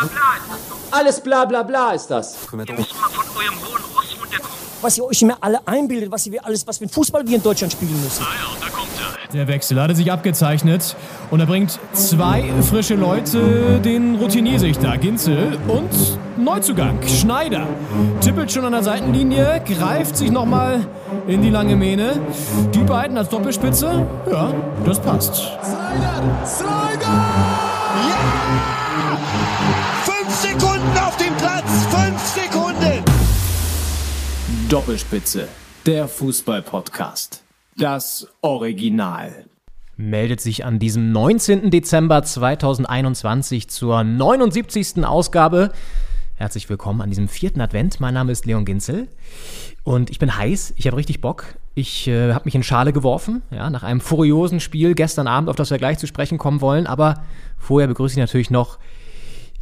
bla bla ist das doch. Alles bla bla bla ist das. Ihr müsst mal von eurem hohen Ross runterkommen. was ihr euch immer alle einbildet, was ihr alles, was für ein Fußball wir in Deutschland spielen müssen. Der Wechsel hatte sich abgezeichnet und er bringt zwei frische Leute, den Routinier-Sichter Ginzel und Neuzugang Schneider. Tippelt schon an der Seitenlinie, greift sich nochmal in die lange Mähne. Die beiden als Doppelspitze, ja, das passt. Slider! Slider! Ja! Fünf Sekunden auf dem Platz! Fünf Sekunden! Doppelspitze, der Fußball-Podcast. Das Original. Meldet sich an diesem 19. Dezember 2021 zur 79. Ausgabe. Herzlich willkommen an diesem vierten Advent. Mein Name ist Leon Ginzel und ich bin heiß. Ich habe richtig Bock. Ich äh, habe mich in Schale geworfen, ja, nach einem furiosen Spiel gestern Abend, auf das wir gleich zu sprechen kommen wollen. Aber vorher begrüße ich natürlich noch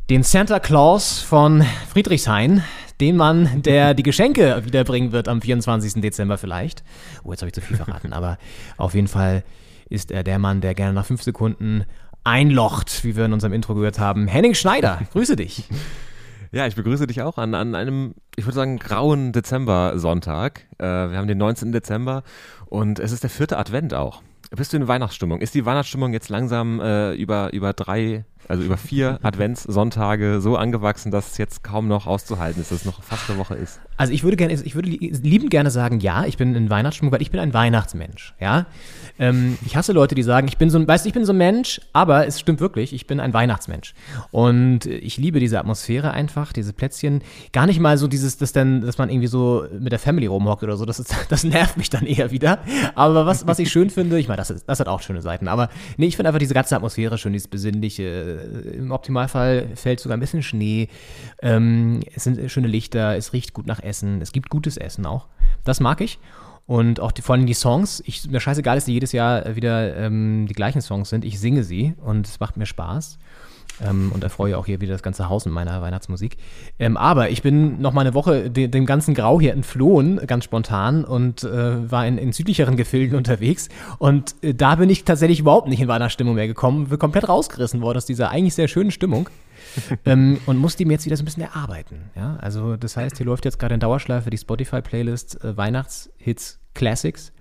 den Santa Claus von Friedrichshain, den Mann, der die Geschenke wiederbringen wird am 24. Dezember vielleicht. Oh, jetzt habe ich zu viel verraten, aber auf jeden Fall ist er der Mann, der gerne nach fünf Sekunden einlocht, wie wir in unserem Intro gehört haben. Henning Schneider, grüße dich. Ja, ich begrüße dich auch an, an einem, ich würde sagen, grauen Dezember-Sonntag. Äh, wir haben den 19. Dezember und es ist der vierte Advent auch. Bist du in Weihnachtsstimmung? Ist die Weihnachtsstimmung jetzt langsam äh, über, über drei, also über vier Adventssonntage so angewachsen, dass es jetzt kaum noch auszuhalten ist, dass es noch fast eine Woche ist? Also ich würde gerne, ich würde liebend gerne sagen, ja, ich bin in Weihnachtsstimmung, weil ich bin ein Weihnachtsmensch, ja. Ähm, ich hasse Leute, die sagen, ich bin so ein, weißt du, ich bin so ein Mensch, aber es stimmt wirklich, ich bin ein Weihnachtsmensch. Und ich liebe diese Atmosphäre einfach, diese Plätzchen. Gar nicht mal so dieses, dass dann, dass man irgendwie so mit der Family rumhockt oder so, das, ist, das nervt mich dann eher wieder. Aber was, was ich schön finde, ich meine, das, ist, das hat auch schöne Seiten, aber nee, ich finde einfach diese ganze Atmosphäre schön, dieses besinnliche. Im Optimalfall fällt sogar ein bisschen Schnee. Ähm, es sind schöne Lichter, es riecht gut nach Essen, es gibt gutes Essen auch. Das mag ich. Und auch die, vor allem die Songs, ich, mir scheißegal, dass die jedes Jahr wieder ähm, die gleichen Songs sind. Ich singe sie und es macht mir Spaß. Ähm, und erfreue auch hier wieder das ganze Haus mit meiner Weihnachtsmusik. Ähm, aber ich bin noch mal eine Woche de dem ganzen Grau hier entflohen, ganz spontan, und äh, war in, in, südlicheren Gefilden unterwegs. Und äh, da bin ich tatsächlich überhaupt nicht in Weihnachtsstimmung mehr gekommen, bin komplett rausgerissen worden aus dieser eigentlich sehr schönen Stimmung. ähm, und musste ihm jetzt wieder so ein bisschen erarbeiten. Ja? Also das heißt, hier läuft jetzt gerade in Dauerschleife die Spotify-Playlist äh, Weihnachtshits Classics.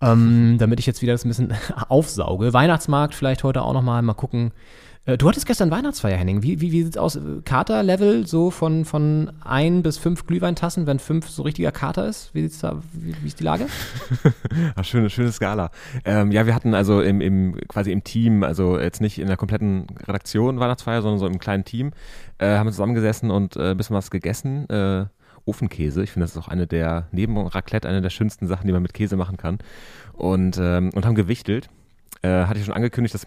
Ähm, damit ich jetzt wieder das ein bisschen aufsauge. Weihnachtsmarkt vielleicht heute auch noch mal, mal gucken. Äh, du hattest gestern Weihnachtsfeier, Henning. Wie, wie, wie sieht's aus? Kater-Level so von, von ein bis fünf Glühweintassen, wenn fünf so richtiger Kater ist? Wie sieht's da, wie, wie ist die Lage? Ach, schöne, schöne Skala. Ähm, ja, wir hatten also im, im, quasi im Team, also jetzt nicht in der kompletten Redaktion Weihnachtsfeier, sondern so im kleinen Team, äh, haben wir zusammengesessen und äh, ein bisschen was gegessen. Äh, Ofenkäse. Ich finde, das ist auch eine der, neben Raclette, eine der schönsten Sachen, die man mit Käse machen kann. Und, ähm, und haben gewichtelt. Äh, hatte ich schon angekündigt, dass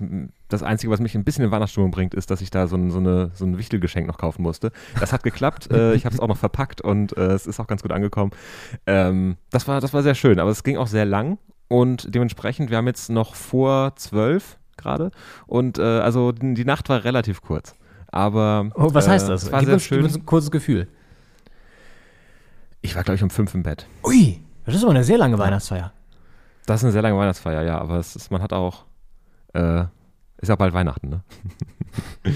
das Einzige, was mich ein bisschen in Weihnachtsstimmung bringt, ist, dass ich da so ein, so eine, so ein Wichtelgeschenk noch kaufen musste. Das hat geklappt. äh, ich habe es auch noch verpackt und äh, es ist auch ganz gut angekommen. Ähm, das, war, das war sehr schön, aber es ging auch sehr lang und dementsprechend, wir haben jetzt noch vor zwölf gerade und äh, also die, die, Nacht war relativ kurz. Aber oh, was heißt das? War Gib sehr uns, schön. Uns ein kurzes Gefühl. Ich war, glaube ich, um fünf im Bett. Ui, das ist aber eine sehr lange Weihnachtsfeier. Das ist eine sehr lange Weihnachtsfeier, ja, aber es ist, man hat auch, äh, ist ja bald Weihnachten, ne?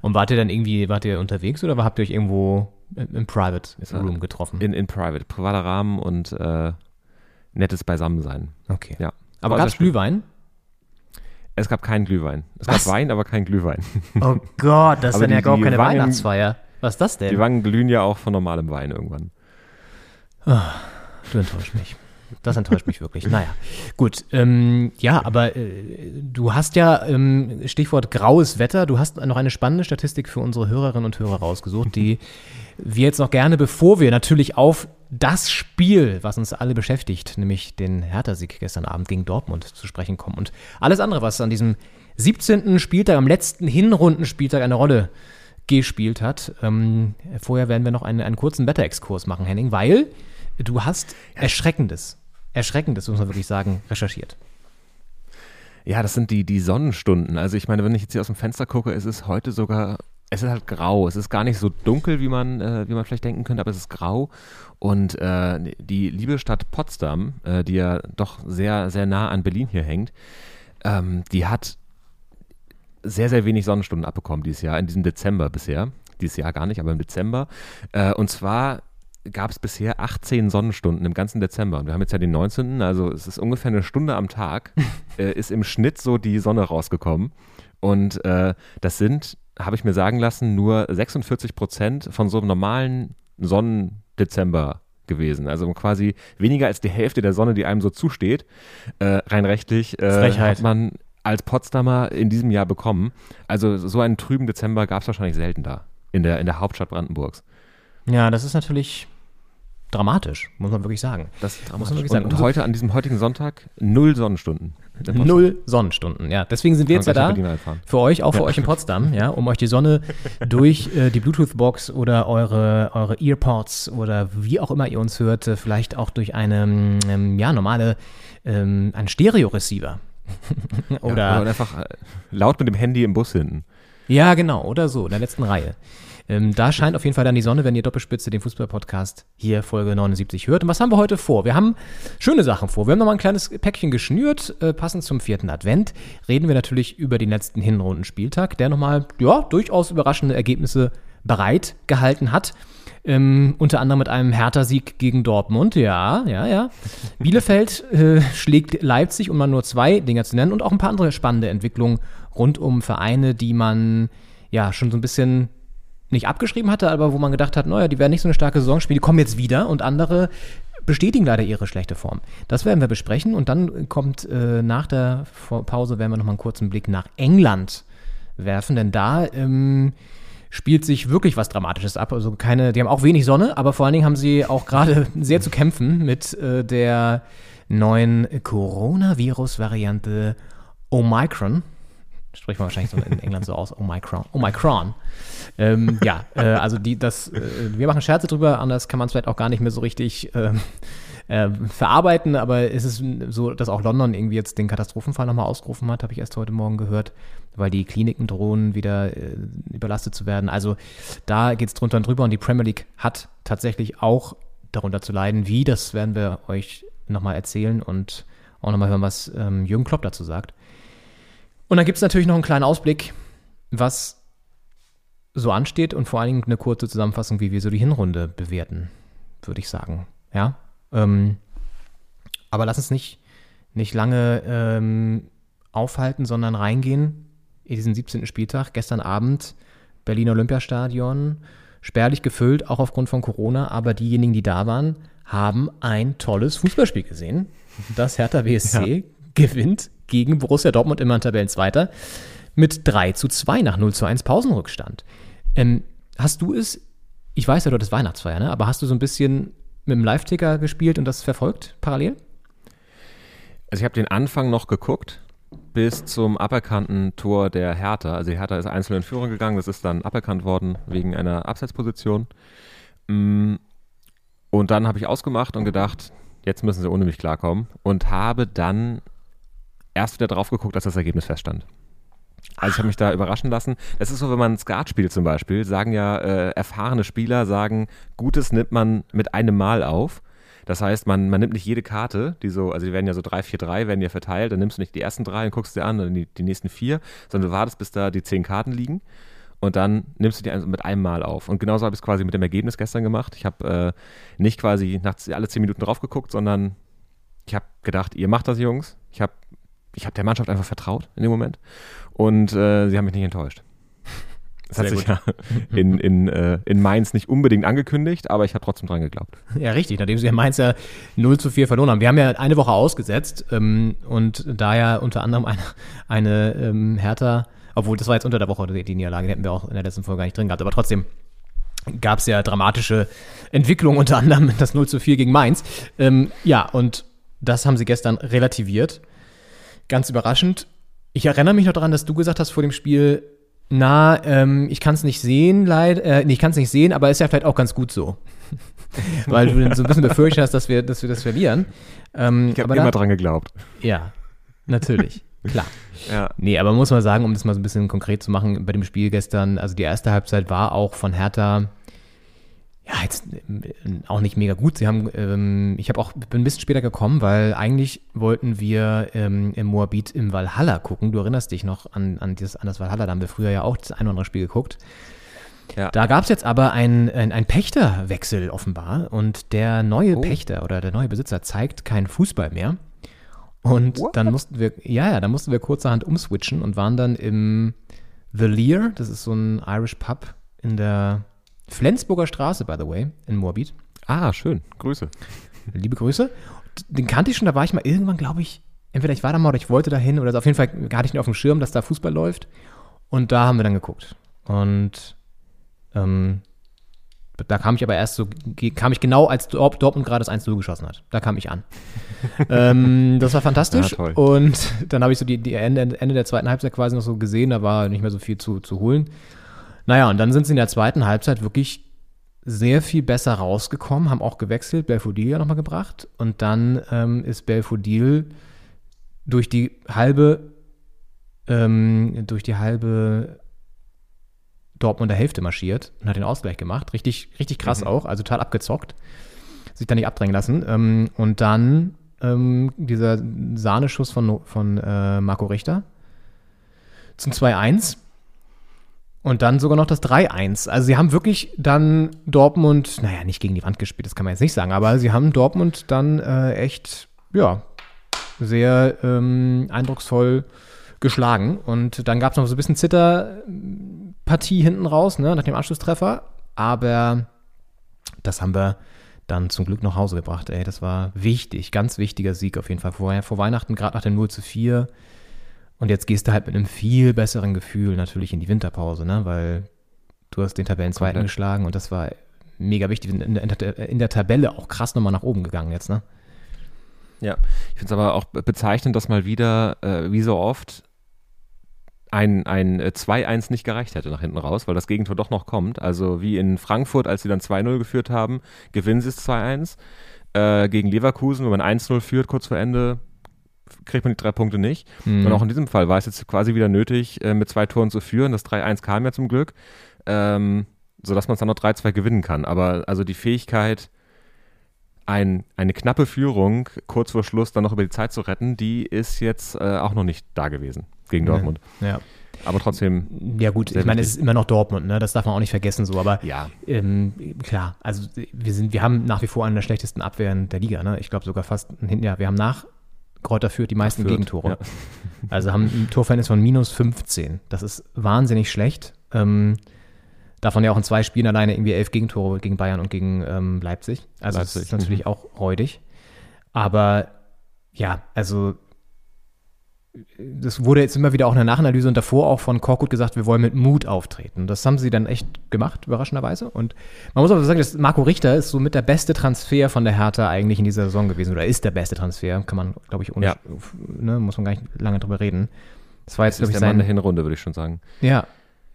Und wart ihr dann irgendwie, wart ihr unterwegs oder habt ihr euch irgendwo im, Private Room getroffen? In, in Private, privater Rahmen und äh, nettes Beisammensein. Okay. Ja. Aber gab es Glühwein? Es gab keinen Glühwein. Es Was? gab Wein, aber kein Glühwein. Oh Gott, das ist dann ja gar keine Wangen- Weihnachtsfeier. Was ist das denn? Die Wangen glühen ja auch von normalem Wein irgendwann. Du enttäuscht mich. Das enttäuscht mich wirklich. Naja, gut. Ähm, ja, aber äh, du hast ja, ähm, Stichwort graues Wetter, du hast noch eine spannende Statistik für unsere Hörerinnen und Hörer rausgesucht, die wir jetzt noch gerne, bevor wir natürlich auf das Spiel, was uns alle beschäftigt, nämlich den Hertha-Sieg gestern Abend gegen Dortmund zu sprechen kommen und alles andere, was an diesem 17. Spieltag, am letzten Hinrundenspieltag eine Rolle gespielt hat. Ähm, vorher werden wir noch einen, einen kurzen Wetterexkurs machen, Henning, weil du hast Erschreckendes, Erschreckendes, muss man wirklich sagen, recherchiert. Ja, das sind die, die Sonnenstunden. Also ich meine, wenn ich jetzt hier aus dem Fenster gucke, es ist heute sogar, es ist halt grau. Es ist gar nicht so dunkel, wie man, äh, wie man vielleicht denken könnte, aber es ist grau. Und äh, die liebe Stadt Potsdam, äh, die ja doch sehr, sehr nah an Berlin hier hängt, ähm, die hat sehr, sehr wenig Sonnenstunden abbekommen dieses Jahr, in diesem Dezember bisher. Dieses Jahr gar nicht, aber im Dezember. Äh, und zwar gab es bisher 18 Sonnenstunden im ganzen Dezember. Und wir haben jetzt ja den 19., also es ist ungefähr eine Stunde am Tag, äh, ist im Schnitt so die Sonne rausgekommen. Und äh, das sind, habe ich mir sagen lassen, nur 46 Prozent von so einem normalen Sonnendezember gewesen. Also quasi weniger als die Hälfte der Sonne, die einem so zusteht. Äh, rein rechtlich äh, hat man als Potsdamer in diesem Jahr bekommen. Also so einen trüben Dezember gab es wahrscheinlich selten da. In der, in der Hauptstadt Brandenburgs. Ja, das ist natürlich dramatisch, muss man wirklich sagen. Das muss man wirklich und, sagen. und heute, an diesem heutigen Sonntag, null Sonnenstunden. Null Sonnenstunden, ja. Deswegen sind wir jetzt ja da. Für euch, auch für euch in Potsdam, ja, um euch die Sonne durch äh, die Bluetooth-Box oder eure, eure Earpods oder wie auch immer ihr uns hört, äh, vielleicht auch durch eine, ähm, ja, normale, ähm, ein Stereo-Receiver. Ja, oder, oder einfach äh, laut mit dem Handy im Bus hinten. ja, genau, oder so, in der letzten Reihe. Ähm, da scheint auf jeden Fall dann die Sonne, wenn ihr Doppelspitze den Fußball-Podcast hier Folge 79 hört. Und was haben wir heute vor? Wir haben schöne Sachen vor. Wir haben nochmal ein kleines Päckchen geschnürt, äh, passend zum vierten Advent. Reden wir natürlich über den letzten Hinrundenspieltag, der nochmal, ja, durchaus überraschende Ergebnisse bereit gehalten hat. Ähm, unter anderem mit einem Hertha-Sieg gegen Dortmund, ja, ja, ja. Bielefeld äh, schlägt Leipzig, um mal nur zwei Dinger zu nennen, und auch ein paar andere spannende Entwicklungen rund um Vereine, die man ja schon so ein bisschen nicht abgeschrieben hatte, aber wo man gedacht hat, naja, die werden nicht so eine starke Saison spielen, die kommen jetzt wieder und andere bestätigen leider ihre schlechte Form. Das werden wir besprechen und dann kommt äh, nach der Pause, werden wir nochmal einen kurzen Blick nach England werfen, denn da ähm, spielt sich wirklich was Dramatisches ab. Also keine, die haben auch wenig Sonne, aber vor allen Dingen haben sie auch gerade sehr zu kämpfen mit äh, der neuen Coronavirus-Variante Omicron. Spricht man wahrscheinlich so in England so aus, Omicron. Omicron. Ähm, ja, äh, also die, das, äh, wir machen Scherze drüber, anders kann man es vielleicht auch gar nicht mehr so richtig ähm, äh, verarbeiten, aber es ist so, dass auch London irgendwie jetzt den Katastrophenfall nochmal ausgerufen hat, habe ich erst heute Morgen gehört, weil die Kliniken drohen, wieder äh, überlastet zu werden. Also da geht es drunter und drüber und die Premier League hat tatsächlich auch darunter zu leiden. Wie, das werden wir euch nochmal erzählen und auch nochmal hören, was ähm, Jürgen Klopp dazu sagt. Und dann gibt es natürlich noch einen kleinen Ausblick, was so ansteht und vor allen Dingen eine kurze Zusammenfassung, wie wir so die Hinrunde bewerten, würde ich sagen. Ja. Ähm, aber lass uns nicht, nicht lange ähm, aufhalten, sondern reingehen in diesen 17. Spieltag. Gestern Abend Berliner Olympiastadion, spärlich gefüllt, auch aufgrund von Corona, aber diejenigen, die da waren, haben ein tolles Fußballspiel gesehen. Das Hertha BSC gewinnt gegen Borussia Dortmund immer Tabellenzweiter mit 3 zu 2 nach 0 zu 1 Pausenrückstand. Ähm, hast du es, ich weiß ja, du hattest Weihnachtsfeier, ne? aber hast du so ein bisschen mit dem Live-Ticker gespielt und das verfolgt parallel? Also ich habe den Anfang noch geguckt bis zum aberkannten Tor der Hertha. Also die Hertha ist einzeln in Führung gegangen, das ist dann aberkannt worden wegen einer Abseitsposition. Mm, Und dann habe ich ausgemacht und gedacht, jetzt müssen sie ohne mich klarkommen und habe dann erst wieder drauf geguckt, als das Ergebnis feststand. Also ich habe mich da überraschen lassen. Das ist so, wenn man Skat spielt zum Beispiel, sagen ja äh, erfahrene Spieler, sagen, Gutes nimmt man mit einem Mal auf. Das heißt, man, man nimmt nicht jede Karte, die so, also die werden ja so drei, vier, drei werden ja verteilt, dann nimmst du nicht die ersten drei und guckst dir an, dann die, die nächsten vier, sondern du wartest, bis da die zehn Karten liegen und dann nimmst du die also mit einem Mal auf. Und genauso habe ich es quasi mit dem Ergebnis gestern gemacht. Ich habe äh, nicht quasi nach alle zehn Minuten drauf geguckt, sondern ich habe gedacht, ihr macht das, Jungs. Ich habe ich hab der Mannschaft einfach vertraut in dem Moment und äh, sie haben mich nicht enttäuscht. Das hat Sehr sich ja in, in, äh, in Mainz nicht unbedingt angekündigt, aber ich habe trotzdem dran geglaubt. Ja, richtig, nachdem sie in Mainz ja 0 zu 4 verloren haben. Wir haben ja eine Woche ausgesetzt ähm, und da ja unter anderem eine, eine ähm, Hertha, obwohl das war jetzt unter der Woche die, die Niederlage, die hätten wir auch in der letzten Folge gar nicht drin gehabt, aber trotzdem gab es ja dramatische Entwicklungen, unter anderem das 0 zu 4 gegen Mainz. Ähm, ja, und das haben sie gestern relativiert. Ganz überraschend. Ich erinnere mich noch daran, dass du gesagt hast vor dem Spiel, na, ähm, ich kann es nicht sehen, leider, äh, nee, ich kann es nicht sehen, aber ist ja vielleicht auch ganz gut so. Weil du so ein bisschen befürchtet hast, dass wir, dass wir das verlieren. Ähm, Ich habe immer da, dran geglaubt. Ja, natürlich, klar. Ja. Nee, aber muss man sagen, um das mal so ein bisschen konkret zu machen, bei dem Spiel gestern, also die erste Halbzeit war auch von Hertha, ja, jetzt äh, auch nicht mega gut. Sie haben, ähm, ich habe auch, bin ein bisschen später gekommen, weil eigentlich wollten wir ähm, im Moabit im Valhalla gucken. Du erinnerst dich noch an, an, das, an das Valhalla, da haben wir früher ja auch das ein oder andere Spiel geguckt. Ja. Da gab es jetzt aber einen ein Pächterwechsel offenbar und der neue Oh. Pächter oder der neue Besitzer zeigt keinen Fußball mehr. Und What? dann mussten wir, ja, ja, da mussten wir kurzerhand umswitchen und waren dann im The Lear, das ist so ein Irish Pub in der Flensburger Straße, by the way, in Moabit. Ah, schön. Grüße. Liebe Grüße. Den kannte ich schon, da war ich mal irgendwann, glaube ich, entweder ich war da mal oder ich wollte da hin oder. Auf jeden Fall hatte ich ihn auf dem Schirm, dass da Fußball läuft. Und da haben wir dann geguckt. Und ähm, da kam ich aber erst so, kam ich genau, als Dort- Dortmund gerade das 1-0 geschossen hat. Da kam ich an. ähm, das war fantastisch. Ja. Und dann habe ich so die, die Ende, Ende der zweiten Halbzeit quasi noch so gesehen, da war nicht mehr so viel zu, zu holen. Naja, und dann sind sie in der zweiten Halbzeit wirklich sehr viel besser rausgekommen, haben auch gewechselt, Belfodil ja nochmal gebracht und dann ähm, ist Belfodil durch die halbe ähm, durch die halbe Dortmunder Hälfte marschiert und hat den Ausgleich gemacht. Richtig, richtig krass auch, also total abgezockt. Sich da nicht abdrängen lassen. Ähm, und dann ähm, dieser Sahneschuss von, von äh, Marco Richter zum 2-1. Und dann sogar noch das 3-1. Also sie haben wirklich dann Dortmund, naja, nicht gegen die Wand gespielt, das kann man jetzt nicht sagen, aber sie haben Dortmund dann äh, echt, ja, sehr ähm, eindrucksvoll geschlagen. Und dann gab es noch so ein bisschen Zitterpartie hinten raus, ne, nach dem Anschlusstreffer. Aber das haben wir dann zum Glück nach Hause gebracht. Ey, das war wichtig, ganz wichtiger Sieg auf jeden Fall. Vor, vor Weihnachten, gerade nach dem 0 zu 4. Und jetzt gehst du halt mit einem viel besseren Gefühl natürlich in die Winterpause, ne? weil du hast den Tabellenzweiten Komplett. geschlagen und das war mega wichtig. Wir sind in der, Tabelle auch krass nochmal nach oben gegangen jetzt, ne? Ja, ich finde es aber auch be- bezeichnend, dass mal wieder, äh, wie so oft, ein, ein äh, 2-1 nicht gereicht hätte nach hinten raus, weil das Gegentor doch noch kommt. Also wie in Frankfurt, als sie dann 2-0 geführt haben, gewinnen sie es 2-1. Äh, gegen Leverkusen, wenn man 1-0 führt, kurz vor Ende, kriegt man die drei Punkte nicht. Mhm. Und auch in diesem Fall war es jetzt quasi wieder nötig, äh, mit zwei Toren zu führen. Das 3-1 kam ja zum Glück, ähm, sodass man es dann noch 3-2 gewinnen kann. Aber also die Fähigkeit, ein, eine knappe Führung kurz vor Schluss dann noch über die Zeit zu retten, die ist jetzt äh, auch noch nicht da gewesen gegen Dortmund. Ja. Aber trotzdem, Ja gut, ich meine, es ist immer noch Dortmund, ne? Das darf man auch nicht vergessen so, aber ja, ähm, klar, also wir sind, wir haben nach wie vor eine der schlechtesten Abwehren der Liga, ne? Ich glaube sogar fast hinten, ja, wir haben nach Kräuter Fürth die meisten Fürth, Gegentore. ja. Also haben ein Torverhältnis von minus 15. Das ist wahnsinnig schlecht. Ähm, davon ja auch in zwei Spielen alleine irgendwie elf Gegentore gegen Bayern und gegen ähm, Leipzig. Also das Leipzig, ist natürlich auch räudig. Aber ja, also das wurde jetzt immer wieder auch in der Nachanalyse und davor auch von Korkut gesagt, wir wollen mit Mut auftreten. Das haben sie dann echt gemacht, überraschenderweise. Und man muss aber sagen, dass Marco Richter ist so mit der beste Transfer von der Hertha eigentlich in dieser Saison gewesen. Oder ist der beste Transfer, kann man, glaube ich, ohne, Ja. ne, muss man gar nicht lange drüber reden. Das war jetzt, glaube ich, der Mann der sein, Hinrunde, würde ich schon sagen. ja,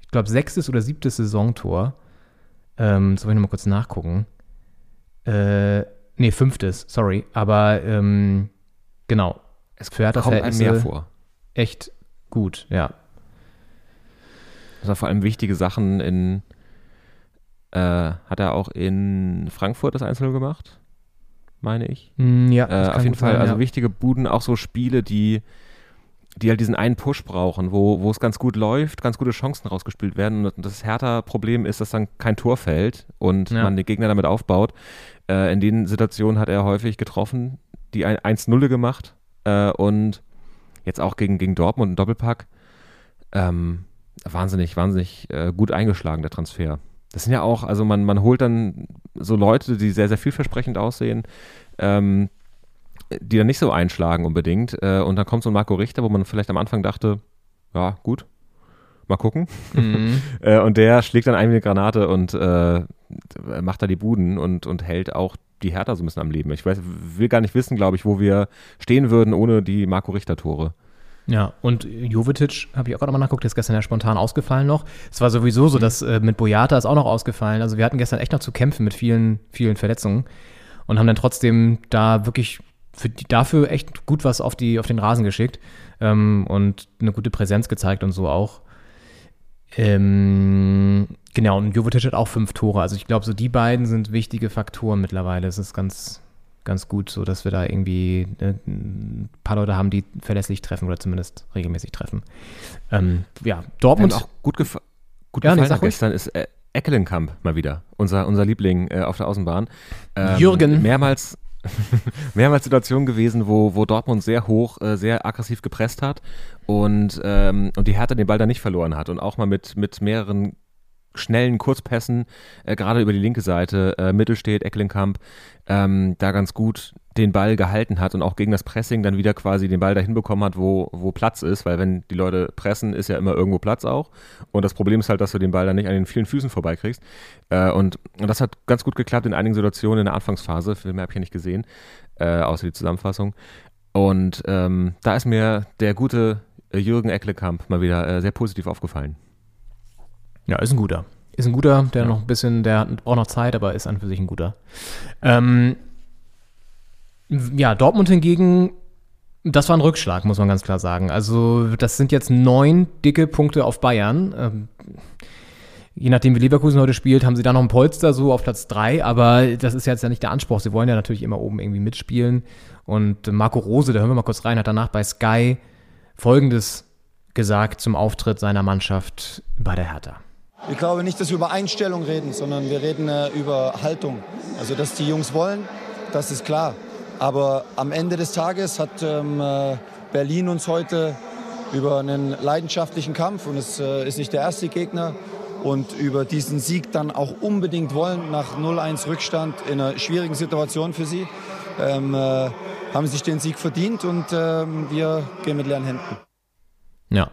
ich glaube, sechstes oder siebtes Saisontor. Ähm, soll ich nochmal kurz nachgucken. Äh, nee, fünftes, sorry. Aber ähm, genau. Es Für Hertha kommt einem mehr vor. echt gut, ja. Das war vor allem wichtige Sachen in, äh, hat er auch in Frankfurt das Einzel gemacht, meine ich. Mm, ja, Äh, das auf jeden Fall, sein, also ja. wichtige Buden, auch so Spiele, die, die halt diesen einen Push brauchen, wo, wo es ganz gut läuft, ganz gute Chancen rausgespielt werden. Und das Hertha-Problem ist, dass dann kein Tor fällt und Ja. man den Gegner damit aufbaut. Äh, in den Situationen hat er häufig getroffen, die ein- 1-0 gemacht äh, und jetzt auch gegen, gegen Dortmund einen Doppelpack. Ähm, wahnsinnig, wahnsinnig äh, gut eingeschlagen, der Transfer. Das sind ja auch, also man, man holt dann so Leute, die sehr, sehr vielversprechend aussehen, ähm, die dann nicht so einschlagen unbedingt. Äh, und dann kommt so ein Marco Richter, wo man vielleicht am Anfang dachte, ja, gut, mal gucken. Mhm. Äh, und der schlägt dann eine Granate und äh, macht da die Buden und, und hält auch die Hertha so ein bisschen am Leben. Ich weiß, will gar nicht wissen, glaube ich, wo wir stehen würden ohne die Marco Richter-Tore. Ja, und Jovetic, habe ich auch gerade mal nachgeguckt, der ist gestern ja spontan ausgefallen noch. Es war sowieso so, dass äh, mit Boyata ist auch noch ausgefallen. Also wir hatten gestern echt noch zu kämpfen mit vielen, vielen Verletzungen und haben dann trotzdem da wirklich für die, dafür echt gut was auf, die, auf den Rasen geschickt ähm, und eine gute Präsenz gezeigt und so auch. Ähm, genau, und Jovetic hat auch fünf Tore. Also ich glaube, so die beiden sind wichtige Faktoren mittlerweile. Es ist ganz, ganz gut, so dass wir da irgendwie äh, ein paar Leute haben, die verlässlich treffen oder zumindest regelmäßig treffen. Ähm, ja, Dortmund. Und auch gut, gefa gut Ja, gefallen gestern ist, äh, Eckelenkamp mal wieder, unser, unser Liebling äh, auf der Außenbahn. Ähm, Jürgen. Mehrmals, mehrmals Situationen gewesen, wo, wo Dortmund sehr hoch, äh, sehr aggressiv gepresst hat und, ähm, und die Hertha den Ball da nicht verloren hat und auch mal mit, mit mehreren schnellen Kurzpässen, äh, gerade über die linke Seite, äh, Mittelstedt, Ecklenkamp, ähm, da ganz gut den Ball gehalten hat und auch gegen das Pressing dann wieder quasi den Ball dahin bekommen hat, wo, wo Platz ist, weil wenn die Leute pressen, ist ja immer irgendwo Platz auch. Und das Problem ist halt, dass du den Ball dann nicht an den vielen Füßen vorbeikriegst. Äh, und, und das hat ganz gut geklappt in einigen Situationen in der Anfangsphase. Viel mehr habe ich ja nicht gesehen, äh, außer die Zusammenfassung. Und ähm, da ist mir der gute äh, Jürgen Ecklekamp mal wieder äh, sehr positiv aufgefallen. Ja, ist ein guter. Ist ein guter, der noch ein bisschen, der braucht noch Zeit, aber ist an für sich ein guter. Ähm, ja, Dortmund hingegen, das war ein Rückschlag, muss man ganz klar sagen. Also, das sind jetzt neun dicke Punkte auf Bayern. Ähm, je nachdem, wie Leverkusen heute spielt, haben sie da noch ein Polster so auf Platz drei, aber das ist jetzt ja nicht der Anspruch. Sie wollen ja natürlich immer oben irgendwie mitspielen. Und Marco Rose, da hören wir mal kurz rein, hat danach bei Sky Folgendes gesagt zum Auftritt seiner Mannschaft bei der Hertha. Ich glaube nicht, dass wir über Einstellung reden, sondern wir reden äh, über Haltung. Also, dass die Jungs wollen, das ist klar. Aber am Ende des Tages hat ähm, äh, Berlin uns heute über einen leidenschaftlichen Kampf und es äh, ist nicht der erste Gegner und über diesen Sieg dann auch unbedingt wollen nach 0-1 Rückstand in einer schwierigen Situation für sie, ähm, äh, haben sich den Sieg verdient und ähm, wir gehen mit leeren Händen. Ja,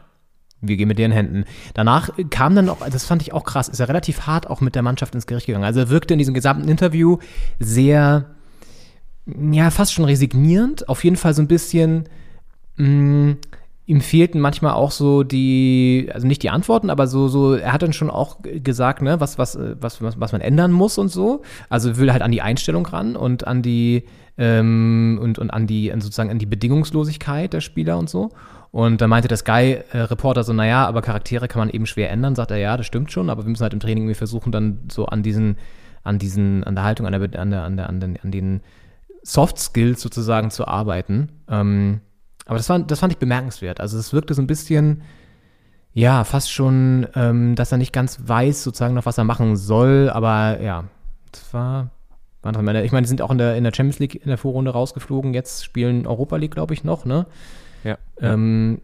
wir gehen mit deren Händen. Danach kam dann noch, das fand ich auch krass, ist er relativ hart auch mit der Mannschaft ins Gericht gegangen. Also er wirkte in diesem gesamten Interview sehr ja, fast schon resignierend. Auf jeden Fall so ein bisschen, mh, mm, ihm fehlten manchmal auch so die, also nicht die Antworten, aber so, so, er hat dann schon auch gesagt, ne, was, was, was, was, was man ändern muss und so. Also will halt an die Einstellung ran und an die, ähm, und, und an die, sozusagen an die Bedingungslosigkeit der Spieler und so. Und da meinte der Sky-Reporter so, naja, aber Charaktere kann man eben schwer ändern. Sagt er, ja, das stimmt schon, aber wir müssen halt im Training irgendwie versuchen, dann so an diesen, an diesen, an der Haltung, an der, an der, an der, an den, an den Soft Skills sozusagen zu arbeiten. Ähm, aber das, war, das fand ich bemerkenswert. Also es wirkte so ein bisschen, ja, fast schon, ähm, dass er nicht ganz weiß sozusagen noch, was er machen soll. Aber ja, das war, war noch ich meine, die sind auch in der, in der Champions League in der Vorrunde rausgeflogen. Jetzt spielen Europa League, glaube ich, noch, ne? Ja. Ähm,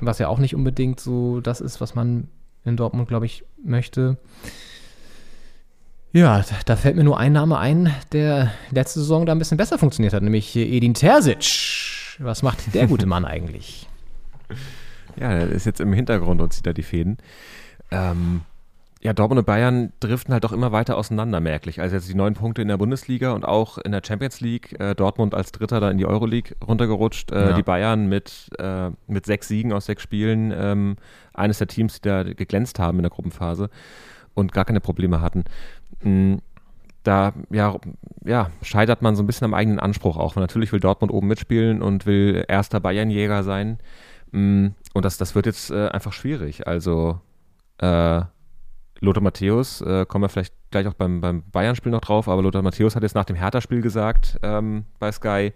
was ja auch nicht unbedingt so das ist, was man in Dortmund, glaube ich, möchte. Ja, da fällt mir nur ein Name ein, der letzte Saison da ein bisschen besser funktioniert hat, nämlich Edin Terzic. Was macht der gute Mann eigentlich? Ja, er ist jetzt im Hintergrund und zieht da die Fäden. Ähm, ja, Dortmund und Bayern driften halt doch immer weiter auseinander, merklich. Also jetzt die neun Punkte in der Bundesliga und auch in der Champions League. Äh, Dortmund als Dritter da in die Euroleague runtergerutscht. Äh, Ja. Die Bayern mit, äh, mit sechs Siegen aus sechs Spielen. Ähm, eines der Teams, die da geglänzt haben in der Gruppenphase und gar keine Probleme hatten. Mm, Da ja, ja, scheitert man so ein bisschen am eigenen Anspruch auch. Weil natürlich will Dortmund oben mitspielen und will erster Bayernjäger sein. Mm, Und das, das wird jetzt äh, einfach schwierig. Also äh, Lothar Matthäus, äh, kommen wir vielleicht gleich auch beim, beim Bayern-Spiel noch drauf, aber Lothar Matthäus hat jetzt nach dem Hertha-Spiel gesagt ähm, bei Sky,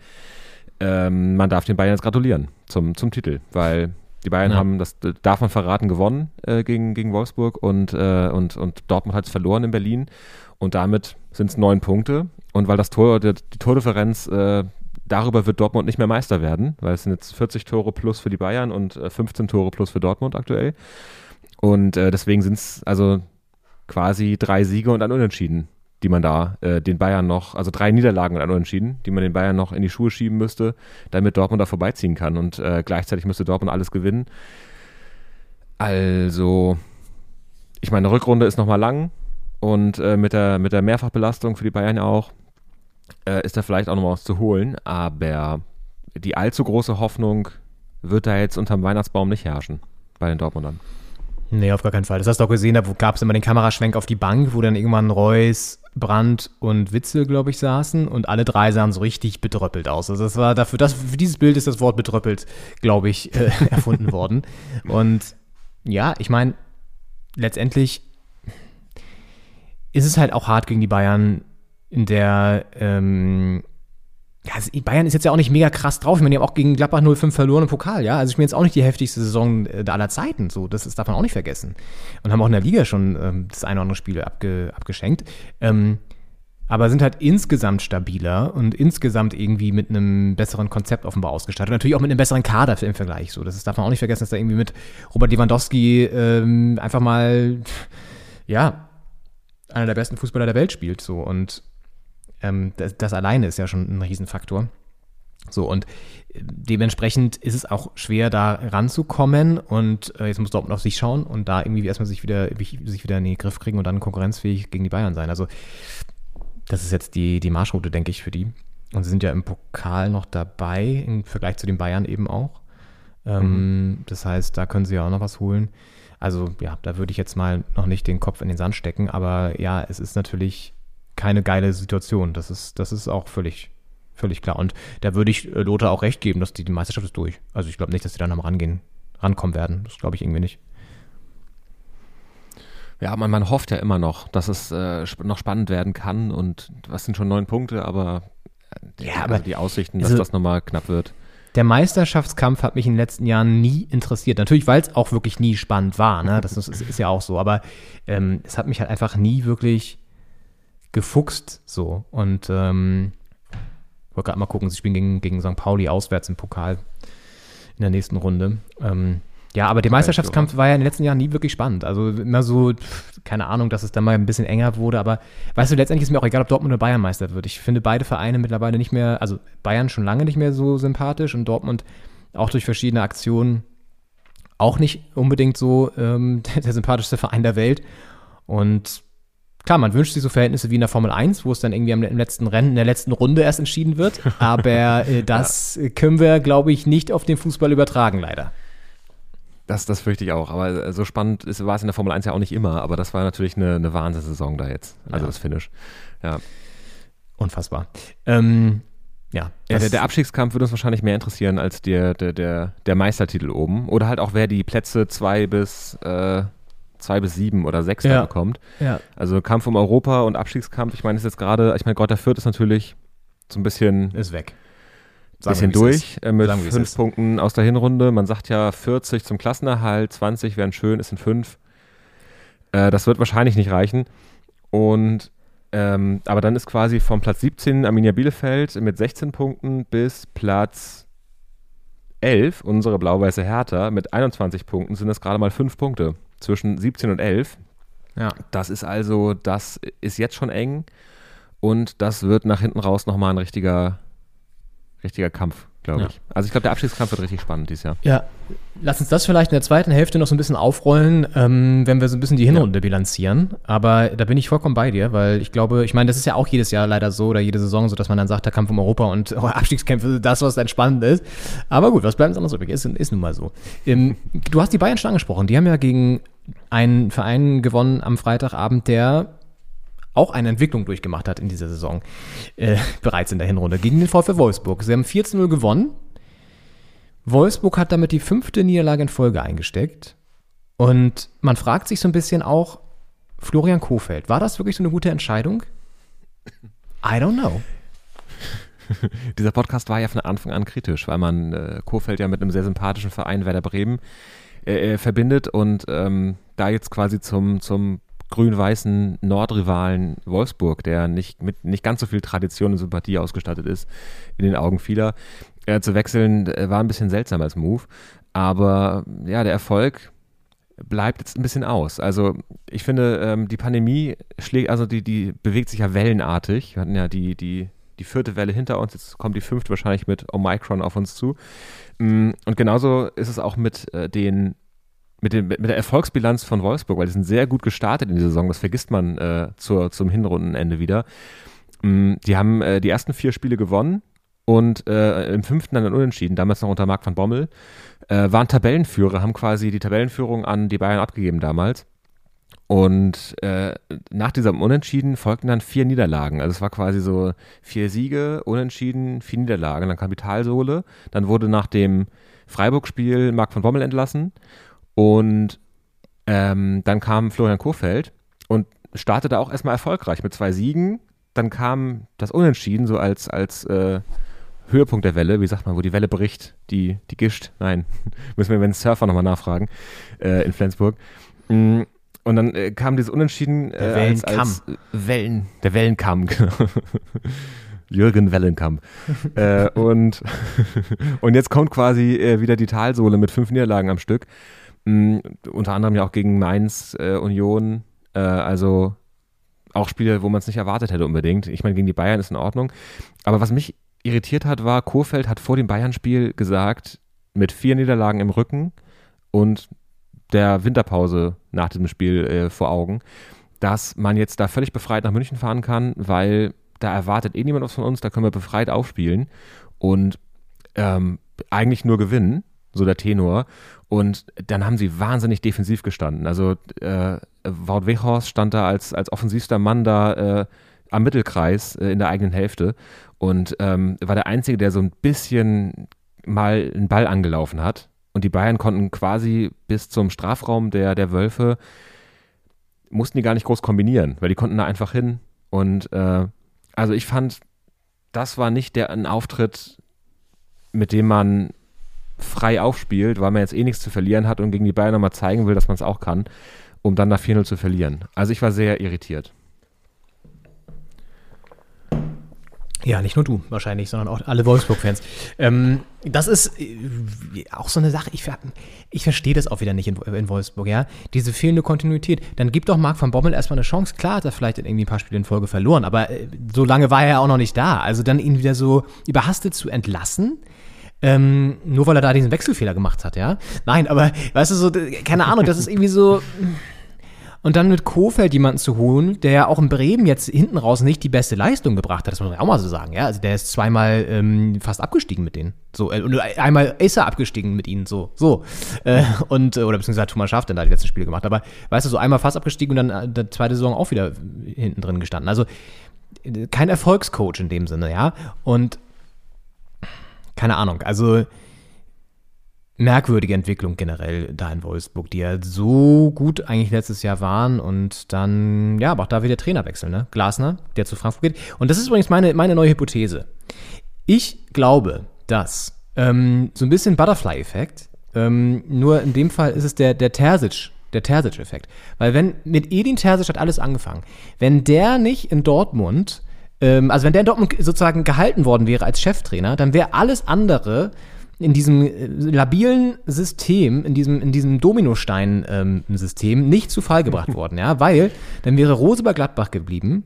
ähm, man darf den Bayern jetzt gratulieren zum, zum Titel, weil die Bayern Ja. haben, das darf man verraten, gewonnen äh, gegen, gegen Wolfsburg und, äh, und, und Dortmund hat es verloren in Berlin. Und damit sind es neun Punkte. Und weil das Tor, die, die Tordifferenz, äh, darüber wird Dortmund nicht mehr Meister werden, weil es sind jetzt 40 Tore plus für die Bayern und äh, 15 Tore plus für Dortmund aktuell. Und äh, deswegen sind es also quasi drei Siege und ein Unentschieden, die man da äh, den Bayern noch, also drei Niederlagen und ein Unentschieden, die man den Bayern noch in die Schuhe schieben müsste, damit Dortmund da vorbeiziehen kann. Und äh, gleichzeitig müsste Dortmund alles gewinnen. Also, ich meine, eine Rückrunde ist nochmal lang und äh, mit, der, mit der Mehrfachbelastung für die Bayern auch äh, ist da vielleicht auch nochmal was zu holen, aber die allzu große Hoffnung wird da jetzt unterm Weihnachtsbaum nicht herrschen bei den Dortmundern. Nee, auf gar keinen Fall. Das hast du auch gesehen, da gab es immer den Kameraschwenk auf die Bank, wo dann irgendwann Reus, Brandt und Witzel, glaube ich, saßen und alle drei sahen so richtig bedröppelt aus. Also das war dafür, das, für dieses Bild ist das Wort bedröppelt, glaube ich, äh, erfunden worden. Und ja, ich meine, letztendlich ist es halt auch hart gegen die Bayern in der, ähm, Ja, also Bayern ist jetzt ja auch nicht mega krass drauf. Ich meine, die haben auch gegen Gladbach 0-5 verloren im Pokal, ja. Also ich bin jetzt auch nicht die heftigste Saison äh, aller Zeiten. So, das, das darf man auch nicht vergessen. Und haben auch in der Liga schon ähm, das eine oder andere Spiel abge, abgeschenkt. Ähm, aber sind halt insgesamt stabiler und insgesamt irgendwie mit einem besseren Konzept offenbar ausgestattet. Und natürlich auch mit einem besseren Kader im Vergleich. So, das darf man auch nicht vergessen, dass da irgendwie mit Robert Lewandowski ähm, einfach mal, ja, einer der besten Fußballer der Welt spielt. So und ähm, das, das alleine ist ja schon ein Riesenfaktor. So, und dementsprechend ist es auch schwer, da ranzukommen. Und äh, jetzt muss Dortmund auf sich schauen und da irgendwie erstmal sich wieder, sich wieder in den Griff kriegen und dann konkurrenzfähig gegen die Bayern sein. Also, das ist jetzt die, die Marschroute, denke ich, für die. Und sie sind ja im Pokal noch dabei, im Vergleich zu den Bayern eben auch. Ähm, mhm. Das heißt, da können sie ja auch noch was holen. Also, ja, da würde ich jetzt mal noch nicht den Kopf in den Sand stecken. Aber ja, es ist natürlich keine geile Situation. Das ist, das ist auch völlig, völlig klar. Und da würde ich äh, Lothar auch recht geben, dass die, die Meisterschaft ist durch. Also ich glaube nicht, dass die dann am Rangehen, rankommen werden. Das glaube ich irgendwie nicht. Ja, man, man hofft ja immer noch, dass es äh, noch spannend werden kann und was sind schon neun Punkte, aber, äh, ja, aber also die Aussichten, dass also, das nochmal knapp wird. Der Meisterschaftskampf hat mich in den letzten Jahren nie interessiert. Natürlich, weil es auch wirklich nie spannend war. Ne? Das ist, ist ja auch so. Aber ähm, es hat mich halt einfach nie wirklich gefuchst so. Und ähm, wollte gerade mal gucken, sie spielen gegen, gegen St. Pauli auswärts im Pokal in der nächsten Runde. Ähm, ja, aber der Meisterschaftskampf war ja in den letzten Jahren nie wirklich spannend. Also immer so, keine Ahnung, dass es dann mal ein bisschen enger wurde, aber weißt du, letztendlich ist mir auch egal, ob Dortmund oder Bayern Meister wird. Ich finde beide Vereine mittlerweile nicht mehr, also Bayern schon lange nicht mehr so sympathisch und Dortmund auch durch verschiedene Aktionen auch nicht unbedingt so ähm, der sympathischste Verein der Welt. Und Klar, man wünscht sich so Verhältnisse wie in der Formel 1, wo es dann irgendwie am letzten Rennen, in der letzten Runde erst entschieden wird. Aber äh, das ja. können wir, glaube ich, nicht auf den Fußball übertragen, leider. Das, das fürchte ich auch. Aber äh, so spannend ist, war es in der Formel 1 ja auch nicht immer. Aber das war natürlich eine, eine Wahnsinnssaison da jetzt. Also ja. das Finish. Ja. Unfassbar. Ähm, ja, ja der, der, Abstiegskampf würde uns wahrscheinlich mehr interessieren als der, der, der, der Meistertitel oben. Oder halt auch, wer die Plätze zwei bis äh, zwei bis sieben oder sechs ja. bekommt. Ja. Also Kampf um Europa und Abstiegskampf, ich meine, ist jetzt gerade, ich meine, Gott, der Fürth ist natürlich so ein bisschen. Ist weg. Sagen bisschen durch äh, mit Sagen fünf Punkten aus der Hinrunde. Man sagt ja 40 zum Klassenerhalt, 20 wären schön, es sind fünf. Äh, das wird wahrscheinlich nicht reichen. Und ähm, aber dann ist quasi vom Platz 17 Arminia Bielefeld mit 16 Punkten bis Platz 11, unsere blau-weiße Hertha, mit 21 Punkten sind es gerade mal fünf Punkte zwischen 17 und 11. Ja. Das ist also, das ist jetzt schon eng und das wird nach hinten raus nochmal ein richtiger, richtiger Kampf glaube ja. ich. Also ich glaube, der Abschiedskampf wird richtig spannend dieses Jahr. Ja, lass uns das vielleicht in der zweiten Hälfte noch so ein bisschen aufrollen, ähm, wenn wir so ein bisschen die Hinrunde ja. bilanzieren. Aber da bin ich vollkommen bei dir, weil ich glaube, ich meine, das ist ja auch jedes Jahr leider so oder jede Saison so, dass man dann sagt, der Kampf um Europa und oh, Abstiegskämpfe, das, was dann spannend ist. Aber gut, was bleibt uns anderes übrig? Ist, ist nun mal so. Ähm, du hast die Bayern schon angesprochen. Die haben ja gegen einen Verein gewonnen am Freitagabend, der auch eine Entwicklung durchgemacht hat in dieser Saison, äh, bereits in der Hinrunde, gegen den VfL Wolfsburg. Sie haben 4 0 gewonnen. Wolfsburg hat damit die fünfte Niederlage in Folge eingesteckt. Und man fragt sich so ein bisschen auch, Florian Kofeld, war das wirklich so eine gute Entscheidung? I don't know. Dieser Podcast war ja von Anfang an kritisch, weil man äh, Kofeld ja mit einem sehr sympathischen Verein Werder Bremen äh, äh verbindet und ähm, da jetzt quasi zum, zum grün-weißen Nordrivalen Wolfsburg, der nicht mit nicht ganz so viel Tradition und Sympathie ausgestattet ist, in den Augen vieler, äh, zu wechseln, äh, war ein bisschen seltsam als Move. Aber ja, der Erfolg bleibt jetzt ein bisschen aus. Also ich finde, ähm, die Pandemie schlägt, also die, die bewegt sich ja wellenartig. Wir hatten ja die, die, die vierte Welle hinter uns, jetzt kommt die fünfte wahrscheinlich mit Omicron auf uns zu. Mm, und genauso ist es auch mit äh, den mit, dem, mit der Erfolgsbilanz von Wolfsburg, weil die sind sehr gut gestartet in die Saison, das vergisst man äh, zur, zum Hinrundenende wieder. Mm, die haben äh, die ersten vier Spiele gewonnen und äh, im fünften dann unentschieden, damals noch unter Marc van Bommel, äh, waren Tabellenführer, haben quasi die Tabellenführung an die Bayern abgegeben damals. Und äh, nach diesem Unentschieden folgten dann vier Niederlagen. Also es war quasi so vier Siege, Unentschieden, vier Niederlagen. Dann Kapitalsohle. Dann wurde nach dem Freiburg-Spiel Marc van Bommel entlassen. Und ähm, dann kam Florian Kohfeldt und startete auch erstmal erfolgreich mit zwei Siegen. Dann kam das Unentschieden so als, als äh, Höhepunkt der Welle, wie sagt man, wo die Welle bricht, die, die gischt, nein, müssen wir dem Surfer nochmal nachfragen, äh, in Flensburg. Mm, Und dann äh, kam dieses Unentschieden äh, Der als, Wellenkamm. als Wellen, der Wellenkamm, genau. Jürgen Wellenkamp. äh, und, und jetzt kommt quasi äh, wieder die Talsohle mit fünf Niederlagen am Stück. Mm, unter anderem ja auch gegen Mainz, äh, Union. Äh, also auch Spiele, wo man es nicht erwartet hätte unbedingt. Ich meine, gegen die Bayern ist in Ordnung. Aber was mich irritiert hat, war, Kurfeld hat vor dem Bayern-Spiel gesagt, mit vier Niederlagen im Rücken und der Winterpause nach diesem Spiel äh, vor Augen, dass man jetzt da völlig befreit nach München fahren kann, weil da erwartet eh niemand was von uns, da können wir befreit aufspielen und ähm, eigentlich nur gewinnen, so der Tenor. Und dann haben sie wahnsinnig defensiv gestanden. Also äh, Wout Weghorst stand da als, als offensivster Mann da äh, am Mittelkreis äh, in der eigenen Hälfte und ähm, war der Einzige, der so ein bisschen mal einen Ball angelaufen hat. Und die Bayern konnten quasi bis zum Strafraum der, der Wölfe, mussten die gar nicht groß kombinieren, weil die konnten da einfach hin. Und äh, also ich fand, das war nicht der ein Auftritt, mit dem man frei aufspielt, weil man jetzt eh nichts zu verlieren hat und gegen die Bayern nochmal zeigen will, dass man es auch kann, um dann nach 4-0 zu verlieren. Also ich war sehr irritiert. Ja, nicht nur du wahrscheinlich, sondern auch alle Wolfsburg-Fans. Ähm, das ist äh, auch so eine Sache, ich, ich verstehe das auch wieder nicht in, in Wolfsburg, ja. Diese fehlende Kontinuität. Dann gibt doch Marc van Bommel erstmal eine Chance. Klar hat er vielleicht irgendwie ein paar Spiele in Folge verloren, aber äh, so lange war er ja auch noch nicht da. Also dann ihn wieder so überhastet zu entlassen. Ähm, nur weil er da diesen Wechselfehler gemacht hat, ja. Nein, aber weißt du, so, keine Ahnung, das ist irgendwie so. Und dann mit Kofeld jemanden zu holen, der ja auch in Bremen jetzt hinten raus nicht die beste Leistung gebracht hat, das muss man auch mal so sagen, ja. Also der ist zweimal ähm, fast abgestiegen mit denen. So, äh, und einmal ist er abgestiegen mit ihnen, so, so. Äh, und, äh, oder beziehungsweise Thomas Schaaf dann da die letzten Spiele gemacht. Aber weißt du, so einmal fast abgestiegen und dann äh, der zweite Saison auch wieder hinten drin gestanden. Also äh, kein Erfolgscoach in dem Sinne, ja. Und keine Ahnung, also merkwürdige Entwicklung generell da in Wolfsburg, die ja so gut eigentlich letztes Jahr waren und dann, ja, aber auch da wieder Trainerwechsel, ne? Glasner, der zu Frankfurt geht. Und das ist übrigens meine, meine neue Hypothese. Ich glaube, dass ähm, so ein bisschen Butterfly-Effekt, ähm, nur in dem Fall ist es der, der Terzic, der Terzic-Effekt. Weil wenn, mit Edin Terzic hat alles angefangen. Wenn der nicht in Dortmund, ähm, also wenn der in Dortmund sozusagen gehalten worden wäre als Cheftrainer, dann wäre alles andere in diesem äh, labilen System, in diesem, in diesem Dominostein-System nicht zu Fall gebracht worden, ja, weil dann wäre Rose bei Gladbach geblieben,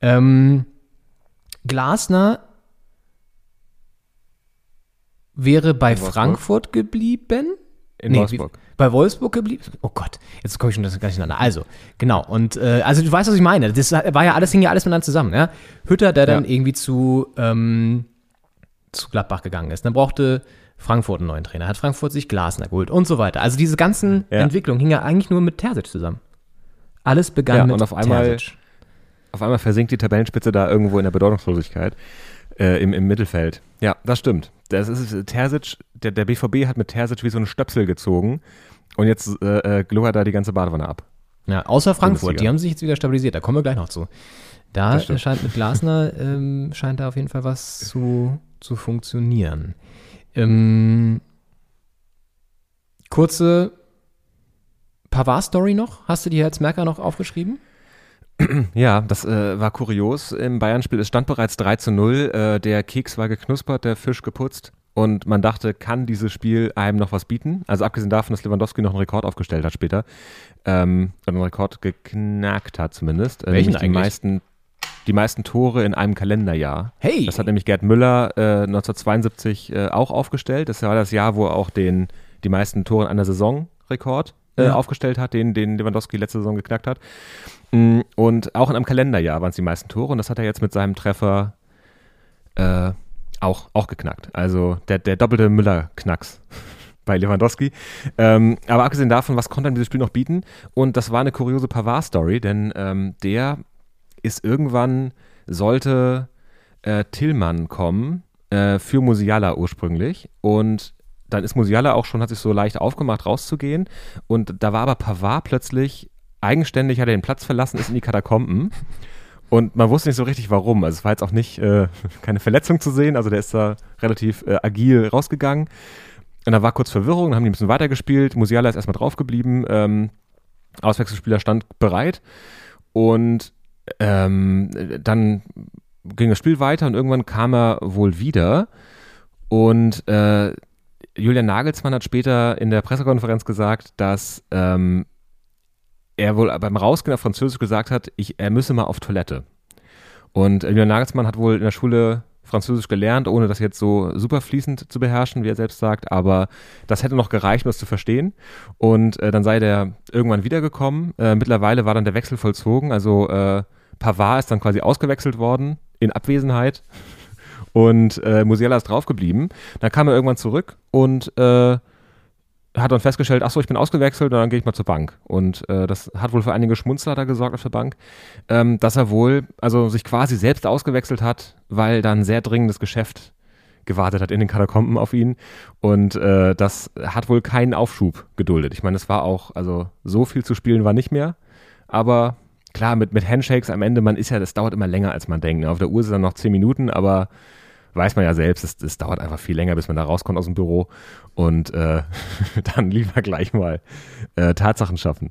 ähm, Glasner wäre bei In Wolfsburg? Frankfurt geblieben. In Nee, Wolfsburg. wie- Bei Wolfsburg geblieben? Oh Gott, jetzt komme ich schon das gar nicht durcheinander. Also, genau. Und äh, also du weißt, was ich meine. Das war ja alles, hing ja alles miteinander zusammen. Ja? Hütter, der dann Ja. irgendwie zu, ähm, zu Gladbach gegangen ist. Dann brauchte Frankfurt einen neuen Trainer. Hat Frankfurt sich Glasner geholt und so weiter. Also diese ganzen Ja. Entwicklungen hingen ja eigentlich nur mit Terzic zusammen. Alles begann Ja, mit und auf einmal- Terzic. Auf einmal versinkt die Tabellenspitze da irgendwo in der Bedeutungslosigkeit äh, im, im Mittelfeld. Ja, das stimmt. Das ist Terzic, der, der BVB hat mit Terzic wie so einen Stöpsel gezogen und jetzt äh, äh, gluckert da die ganze Badewanne ab. Ja, außer Frankfurt, Bundesliga. die haben sich jetzt wieder stabilisiert, da kommen wir gleich noch zu. Da scheint mit Glasner, ähm, scheint da auf jeden Fall was zu, zu funktionieren. Ähm, kurze Pavard-Story noch? Hast du die als Merker noch aufgeschrieben? Ja, das äh, war kurios. Im Bayern-Spiel, es stand bereits 3 zu 0. Äh, der Keks war geknuspert, der Fisch geputzt. Und man dachte, kann dieses Spiel einem noch was bieten? Also abgesehen davon, dass Lewandowski noch einen Rekord aufgestellt hat später. Ähm, oder einen Rekord geknackt hat zumindest. Äh, Welchen nämlich die eigentlich? meisten, die meisten Tore in einem Kalenderjahr. Hey! Das hat nämlich Gerd Müller äh, 1972 äh, auch aufgestellt. Das war das Jahr, wo er auch den, die meisten Tore in einer Saison Rekord äh, Ja. aufgestellt hat, den, den Lewandowski letzte Saison geknackt hat. Mm, Und auch in einem Kalenderjahr waren es die meisten Tore und das hat er jetzt mit seinem Treffer äh, auch, auch geknackt. Also der, der doppelte Müller-Knacks bei Lewandowski. Ähm, aber abgesehen davon, was konnte ihm dieses Spiel noch bieten? Und das war eine kuriose Pavard-Story, denn ähm, der ist irgendwann, sollte äh, Tillmann kommen, äh, für Musiala ursprünglich. Und dann ist Musiala auch schon, hat sich so leicht aufgemacht, rauszugehen. Und da war aber Pavard plötzlich eigenständig, hat er den Platz verlassen, ist in die Katakomben. Und man wusste nicht so richtig warum. Also es war jetzt auch nicht äh, keine Verletzung zu sehen. Also der ist da relativ äh, agil rausgegangen. Und da war kurz Verwirrung, dann haben die ein bisschen weitergespielt. Musiala ist erstmal draufgeblieben. Ähm, Auswechselspieler stand bereit. Und ähm, dann ging das Spiel weiter und irgendwann kam er wohl wieder. Und äh, Julian Nagelsmann hat später in der Pressekonferenz gesagt, dass ähm, er wohl beim Rausgehen auf Französisch gesagt hat, ich, er müsse mal auf Toilette. Und Julian Nagelsmann hat wohl in der Schule Französisch gelernt, ohne das jetzt so super fließend zu beherrschen, wie er selbst sagt, aber das hätte noch gereicht, um das zu verstehen. Und äh, dann sei der irgendwann wiedergekommen. Äh, mittlerweile war dann der Wechsel vollzogen, also äh, Pavard ist dann quasi ausgewechselt worden in Abwesenheit und äh, Musiala ist draufgeblieben. Dann kam er irgendwann zurück und äh, hat dann festgestellt, ach so, ich bin ausgewechselt und dann gehe ich mal zur Bank. Und äh, das hat wohl für einige Schmunzler da gesorgt auf der Bank, ähm, dass er wohl, also sich quasi selbst ausgewechselt hat, weil dann sehr dringendes Geschäft gewartet hat in den Katakomben auf ihn. Und äh, das hat wohl keinen Aufschub geduldet. Ich meine, es war auch, also so viel zu spielen war nicht mehr. Aber klar, mit, mit Handshakes am Ende, man ist ja, das dauert immer länger, als man denkt. Ne? Auf der Uhr es dann noch zehn Minuten, aber weiß man ja selbst, es, es dauert einfach viel länger, bis man da rauskommt aus dem Büro. Und äh, dann lieber gleich mal äh, Tatsachen schaffen.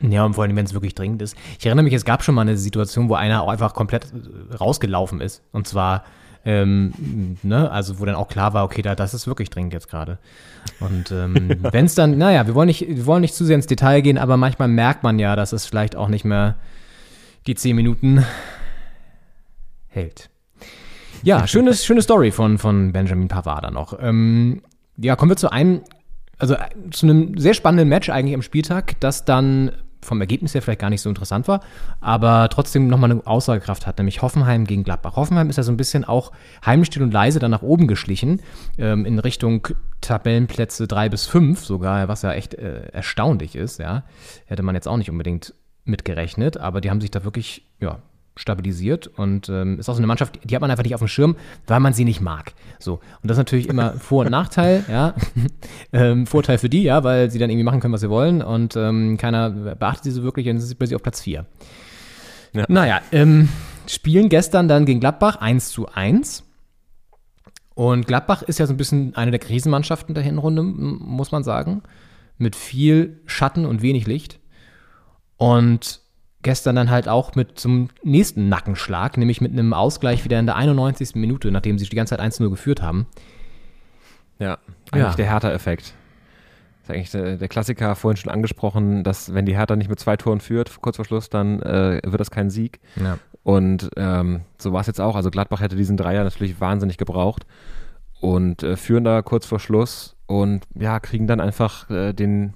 Ja, und vor allem, wenn es wirklich dringend ist. Ich erinnere mich, es gab schon mal eine Situation, wo einer auch einfach komplett äh, rausgelaufen ist. Und zwar, ähm, ne, also wo dann auch klar war, okay, da, das ist wirklich dringend jetzt gerade. Und ähm, wenn es dann, naja, wir wollen, nicht, wir wollen nicht zu sehr ins Detail gehen, aber manchmal merkt man ja, dass es vielleicht auch nicht mehr die zehn Minuten hält. Ja, schöne, schöne Story von, von Benjamin Pavard dann noch. Ähm, ja, kommen wir zu einem, also äh, zu einem sehr spannenden Match eigentlich am Spieltag, das dann vom Ergebnis her vielleicht gar nicht so interessant war, aber trotzdem nochmal eine Aussagekraft hat, nämlich Hoffenheim gegen Gladbach. Hoffenheim ist ja so ein bisschen auch heimlich still und leise dann nach oben geschlichen, ähm, in Richtung Tabellenplätze drei bis fünf sogar, was ja echt äh, erstaunlich ist, ja. Hätte man jetzt auch nicht unbedingt mitgerechnet, aber die haben sich da wirklich, ja, stabilisiert und ähm, ist auch so eine Mannschaft, die hat man einfach nicht auf dem Schirm, weil man sie nicht mag. So. Und das ist natürlich immer Vor- und Nachteil, ja. ähm, Vorteil für die, ja, weil sie dann irgendwie machen können, was sie wollen und ähm, keiner beachtet sie so wirklich und dann sind sie auf Platz 4. Ja. Naja, ähm, spielen gestern dann gegen Gladbach 1 zu 1. Und Gladbach ist ja so ein bisschen eine der Krisenmannschaften der Hinrunde, muss man sagen. Mit viel Schatten und wenig Licht. Und gestern dann halt auch mit zum nächsten Nackenschlag, nämlich mit einem Ausgleich wieder in der 91. Minute, nachdem sie die ganze Zeit 1-0 geführt haben. Ja, eigentlich Ja. der Hertha-Effekt. Das ist eigentlich der, der Klassiker, vorhin schon angesprochen, dass wenn die Hertha nicht mit zwei Toren führt, kurz vor Schluss, dann äh, wird das kein Sieg. Ja. Und ähm, so war es jetzt auch. Also Gladbach hätte diesen Dreier natürlich wahnsinnig gebraucht und äh, führen da kurz vor Schluss und ja, kriegen dann einfach äh, den,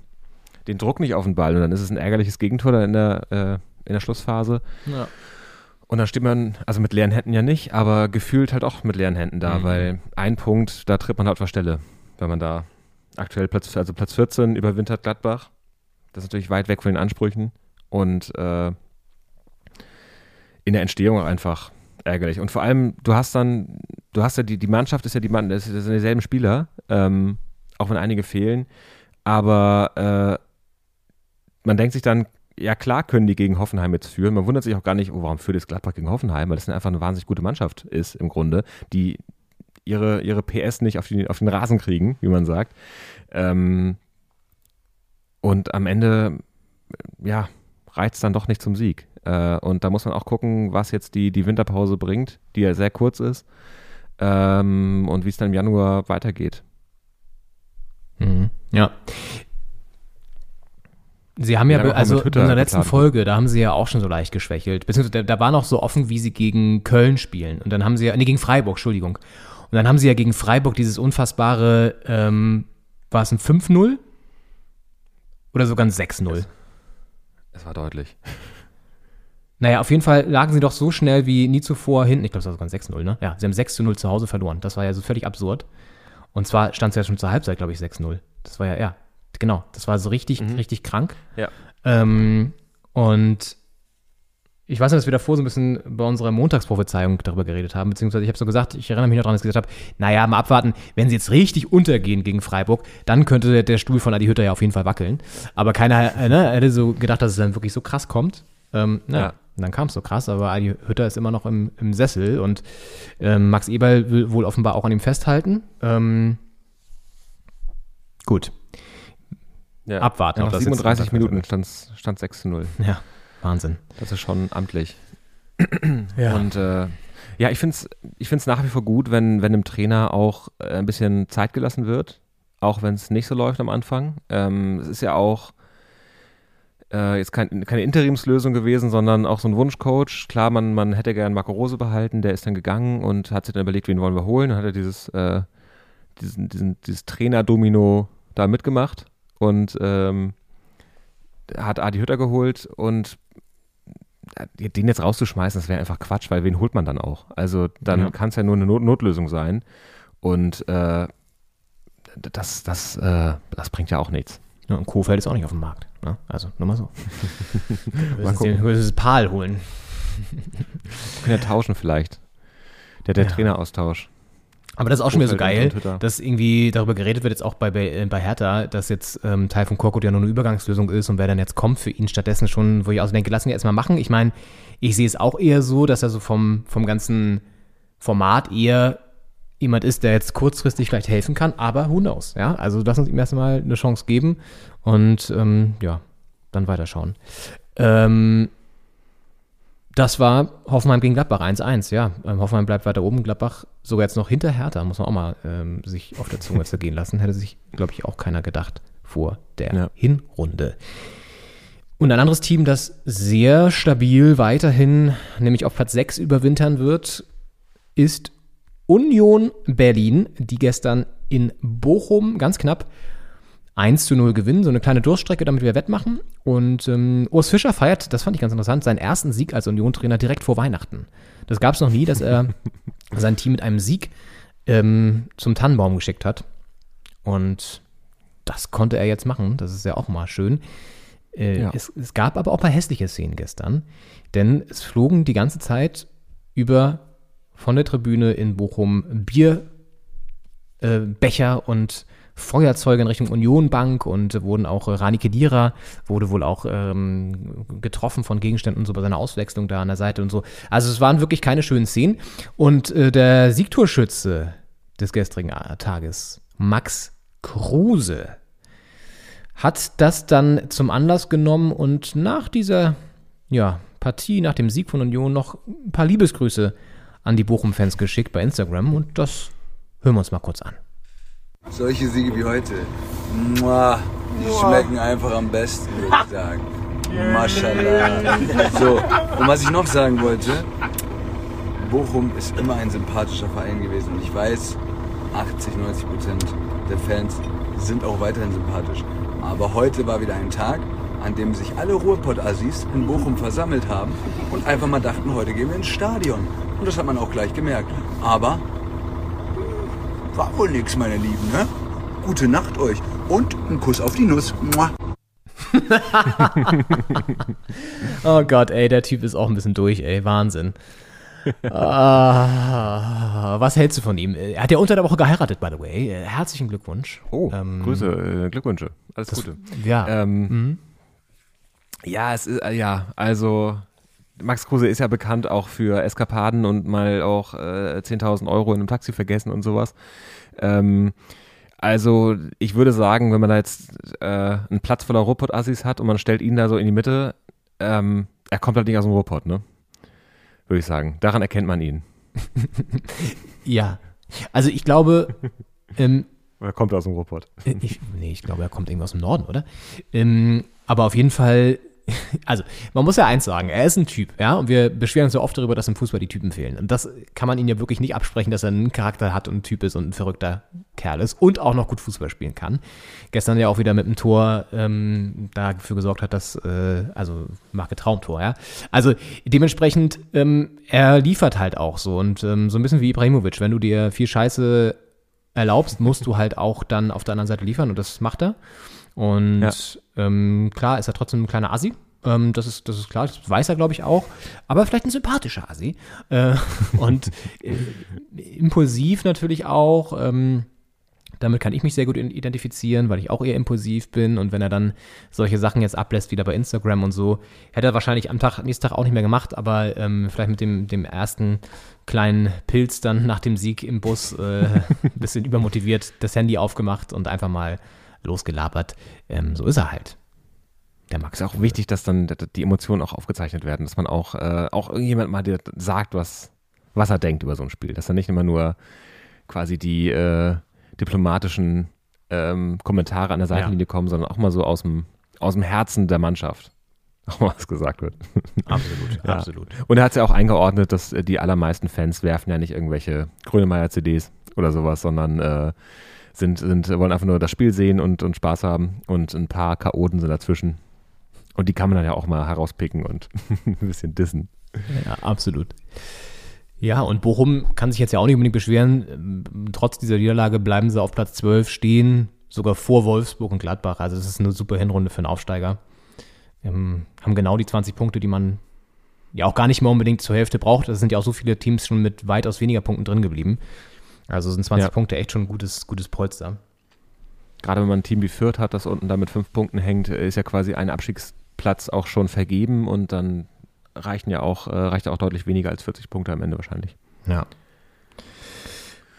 den Druck nicht auf den Ball. Und dann ist es ein ärgerliches Gegentor da in der, äh, in der Schlussphase. Ja. Und dann steht man, also mit leeren Händen ja nicht, aber gefühlt halt auch mit leeren Händen da, Mhm. weil ein Punkt, da tritt man halt auf der Stelle, wenn man da aktuell Platz, also Platz 14 überwintert Gladbach. Das ist natürlich weit weg von den Ansprüchen und äh, in der Entstehung auch einfach ärgerlich. Und vor allem, du hast dann, du hast ja die, die Mannschaft ist ja die Mann, das sind dieselben Spieler, ähm, auch wenn einige fehlen, aber äh, man denkt sich dann, ja klar können die gegen Hoffenheim jetzt führen. Man wundert sich auch gar nicht, oh, warum führt jetzt Gladbach gegen Hoffenheim, weil das einfach eine wahnsinnig gute Mannschaft ist im Grunde, die ihre, ihre PS nicht auf, die, auf den Rasen kriegen, wie man sagt. Ähm, und am Ende, ja, reizt dann doch nicht zum Sieg. Äh, und da muss man auch gucken, was jetzt die, die Winterpause bringt, die ja sehr kurz ist, ähm, und wie es dann im Januar weitergeht. Mhm. Ja. Sie haben ja, also in unserer letzten. Folge, da haben sie ja auch schon so leicht geschwächelt. Beziehungsweise da, da war noch so offen, wie sie gegen Köln spielen. Und dann haben sie ja, nee, gegen Freiburg, Entschuldigung. Und dann haben sie ja gegen Freiburg dieses unfassbare, ähm, war es ein 5-0? Oder sogar ein 6-0? Es war deutlich. Naja, auf jeden Fall lagen sie doch so schnell wie nie zuvor hinten. Ich glaube, es war sogar ein 6-0, ne? Ja, sie haben 6 0 zu Hause verloren. Das war ja so völlig absurd. Und zwar stand es ja schon zur Halbzeit, glaube ich, 6-0. Das war ja, ja, genau. Das war so richtig, richtig krank. Ja. Ähm, und ich weiß nicht, dass wir davor so ein bisschen bei unserer Montagsprophezeiung darüber geredet haben, beziehungsweise ich habe so gesagt, ich erinnere mich noch daran, dass ich gesagt habe, naja, mal abwarten, wenn sie jetzt richtig untergehen gegen Freiburg, dann könnte der, der Stuhl von Adi Hütter ja auf jeden Fall wackeln. Aber keiner äh, ne, hätte so gedacht, dass es dann wirklich so krass kommt. Ähm, naja, Ja. Und dann kam es so krass, aber Adi Hütter ist immer noch im, im Sessel und ähm, Max Eberl will wohl offenbar auch an ihm festhalten. Ähm, gut. Ja. Abwarten, Ja, ob nach das jetzt 37 Sonntag Minuten stand, stand 6 zu 0. Ja, Wahnsinn. Das ist schon amtlich. Ja. Und äh, ja, ich finde es ich find's nach wie vor gut, wenn, wenn dem Trainer auch äh, ein bisschen Zeit gelassen wird, auch wenn es nicht so läuft am Anfang. Ähm, es ist ja auch äh, jetzt kein, keine Interimslösung gewesen, sondern auch so ein Wunschcoach. Klar, man, man hätte gern Marco Rose behalten, der ist dann gegangen und hat sich dann überlegt, wen wollen wir holen. Dann hat er dieses, äh, diesen, diesen, dieses Trainer-Domino da mitgemacht und ähm, hat Adi Hütter geholt und äh, den jetzt rauszuschmeißen, das wäre einfach Quatsch, weil wen holt man dann auch? Also dann Ja. kann es ja nur eine Not Notlösung sein. Und äh, das, das, äh, das bringt ja auch nichts. Ja, und Kofeld ist auch nicht auf dem Markt. Ne? Also, nur mal so. Gucken. gucken. das Pal holen. Können ja tauschen vielleicht. Der, der Ja. Traineraustausch. Aber das ist auch schon wieder so geil, dass irgendwie darüber geredet wird, jetzt auch bei, bei, bei Hertha, dass jetzt ähm, Teil von Korkut ja nur eine Übergangslösung ist und wer dann jetzt kommt für ihn stattdessen schon, wo ich also denke, lassen wir erstmal machen. Ich meine, ich sehe es auch eher so, dass er so vom, vom ganzen Format eher jemand ist, der jetzt kurzfristig vielleicht helfen kann, aber who knows, ja? Also lass uns ihm erstmal eine Chance geben und ähm, ja, dann weiterschauen. Ähm, das war Hoffenheim gegen Gladbach 1-1, ja. Ähm, Hoffenheim bleibt weiter oben, Gladbach sogar jetzt noch hinter Hertha, muss man auch mal ähm, sich auf der Zunge zergehen lassen. Hätte sich, glaube ich, auch keiner gedacht vor der Ja. Hinrunde. Und ein anderes Team, das sehr stabil weiterhin, nämlich auf Platz 6 überwintern wird, ist Union Berlin, die gestern in Bochum ganz knapp 1 zu 0 gewinnen, so eine kleine Durststrecke, damit wir wettmachen. Und ähm, Urs Fischer feiert, das fand ich ganz interessant, seinen ersten Sieg als Union-Trainer direkt vor Weihnachten. Das gab es noch nie, dass er sein Team mit einem Sieg ähm, zum Tannenbaum geschickt hat. Und das konnte er jetzt machen, das ist ja auch mal schön. Äh, Ja. es, es gab aber auch ein paar hässliche Szenen gestern, denn es flogen die ganze Zeit über von der Tribüne in Bochum Bierbecher äh, Becher und Feuerzeuge in Richtung Unionbank und wurden auch äh, Rani Kedira wurde wohl auch ähm, getroffen von Gegenständen und so bei seiner Auswechslung da an der Seite und so. Also es waren wirklich keine schönen Szenen. Und äh, der Siegtorschütze des gestrigen äh, Tages, Max Kruse, hat das dann zum Anlass genommen und nach dieser ja, Partie, nach dem Sieg von Union noch ein paar Liebesgrüße an die Bochum-Fans geschickt bei Instagram und das hören wir uns mal kurz an. Solche Siege wie heute, Mua, die schmecken einfach am besten, würde ich sagen. Maschallah. So, und was ich noch sagen wollte, Bochum ist immer ein sympathischer Verein gewesen und ich weiß, 80, 90 Prozent der Fans sind auch weiterhin sympathisch. Aber heute war wieder ein Tag, an dem sich alle Ruhrpott-Assis in Bochum versammelt haben und einfach mal dachten, heute gehen wir ins Stadion. Und das hat man auch gleich gemerkt. Aber war wohl nix, meine Lieben, ne? Gute Nacht euch und ein Kuss auf die Nuss. Mua. Oh Gott, ey, der Typ ist auch ein bisschen durch, ey, Wahnsinn. ah, was hältst du von ihm? Er hat ja unter der Woche geheiratet, by the way. Äh, Herzlichen Glückwunsch. Oh, Ähm, Grüße, äh, Glückwünsche. Alles das- Gute. Ja. Ähm, Ja, es ist, äh, ja, also Max Kruse ist ja bekannt auch für Eskapaden und mal auch äh, 10.000 Euro in einem Taxi vergessen und sowas. Ähm, also ich würde sagen, wenn man da jetzt äh, einen Platz voller Ruhrpott-Assis hat und man stellt ihn da so in die Mitte, ähm, er kommt halt nicht aus dem Ruhrpott, ne? Würde ich sagen. Daran erkennt man ihn. ja. Also ich glaube, ähm, Er kommt aus dem Ruhrpott. Äh, Ich, nee, ich glaube, er kommt irgendwo aus dem Norden, oder? Ähm, aber auf jeden Fall, also man muss ja eins sagen, er ist ein Typ, ja, und wir beschweren uns so oft darüber, dass im Fußball die Typen fehlen. Und das kann man ihn ja wirklich nicht absprechen, dass er einen Charakter hat und ein Typ ist und ein verrückter Kerl ist und auch noch gut Fußball spielen kann. Gestern ja auch wieder mit dem Tor ähm, dafür gesorgt hat, dass, äh, also Marke Traumtor, ja. Also dementsprechend, ähm, er liefert halt auch so und ähm, so ein bisschen wie Ibrahimovic, wenn du dir viel Scheiße erlaubst, musst du halt auch dann auf der anderen Seite liefern und das macht er. Und Ja. ähm, klar ist er trotzdem ein kleiner Assi. Ähm, das, ist, das ist klar, das weiß er, glaube ich, auch. Aber vielleicht ein sympathischer Assi. Äh, und äh, impulsiv natürlich auch. Ähm, Damit kann ich mich sehr gut identifizieren, weil ich auch eher impulsiv bin. Und wenn er dann solche Sachen jetzt ablässt, wieder bei Instagram und so, hätte er wahrscheinlich am Tag, nächsten Tag auch nicht mehr gemacht, aber ähm, vielleicht mit dem, dem ersten kleinen Pilz dann nach dem Sieg im Bus äh, ein bisschen übermotiviert das Handy aufgemacht und einfach mal losgelabert. Ähm, so ist er halt. Der Max Ist auch wichtig, dass dann die Emotionen auch aufgezeichnet werden, dass man auch, äh, auch irgendjemand mal dir sagt, was, was er denkt über so ein Spiel. Dass dann nicht immer nur quasi die äh, diplomatischen ähm, Kommentare an der Seitenlinie kommen, sondern auch mal so aus dem, aus dem Herzen der Mannschaft auch mal was gesagt wird. Absolut, Ja. absolut. Und er hat es ja auch eingeordnet, dass äh, die allermeisten Fans werfen ja nicht irgendwelche Grönemeyer-CDs oder sowas, sondern äh, sind, sind, wollen einfach nur das Spiel sehen und, und Spaß haben und ein paar Chaoten sind dazwischen. Und die kann man dann ja auch mal herauspicken und ein bisschen dissen. Ja, absolut. Ja, und Bochum kann sich jetzt ja auch nicht unbedingt beschweren. Ähm, Trotz dieser Niederlage bleiben sie auf Platz 12 stehen, sogar vor Wolfsburg und Gladbach. Also es ist eine super Hinrunde für einen Aufsteiger. Ähm, haben genau die 20 Punkte, die man ja auch gar nicht mehr unbedingt zur Hälfte braucht. Es sind ja auch so viele Teams schon mit weitaus weniger Punkten drin geblieben. Also sind 20 Ja. Punkte echt schon ein gutes, gutes Polster. Gerade wenn man ein Team wie Fürth hat, das unten da mit fünf Punkten hängt, äh, ist ja quasi ein Abstiegsplatz auch schon vergeben und dann reichen ja auch, äh, reicht ja auch deutlich weniger als 40 Punkte am Ende wahrscheinlich. Ja.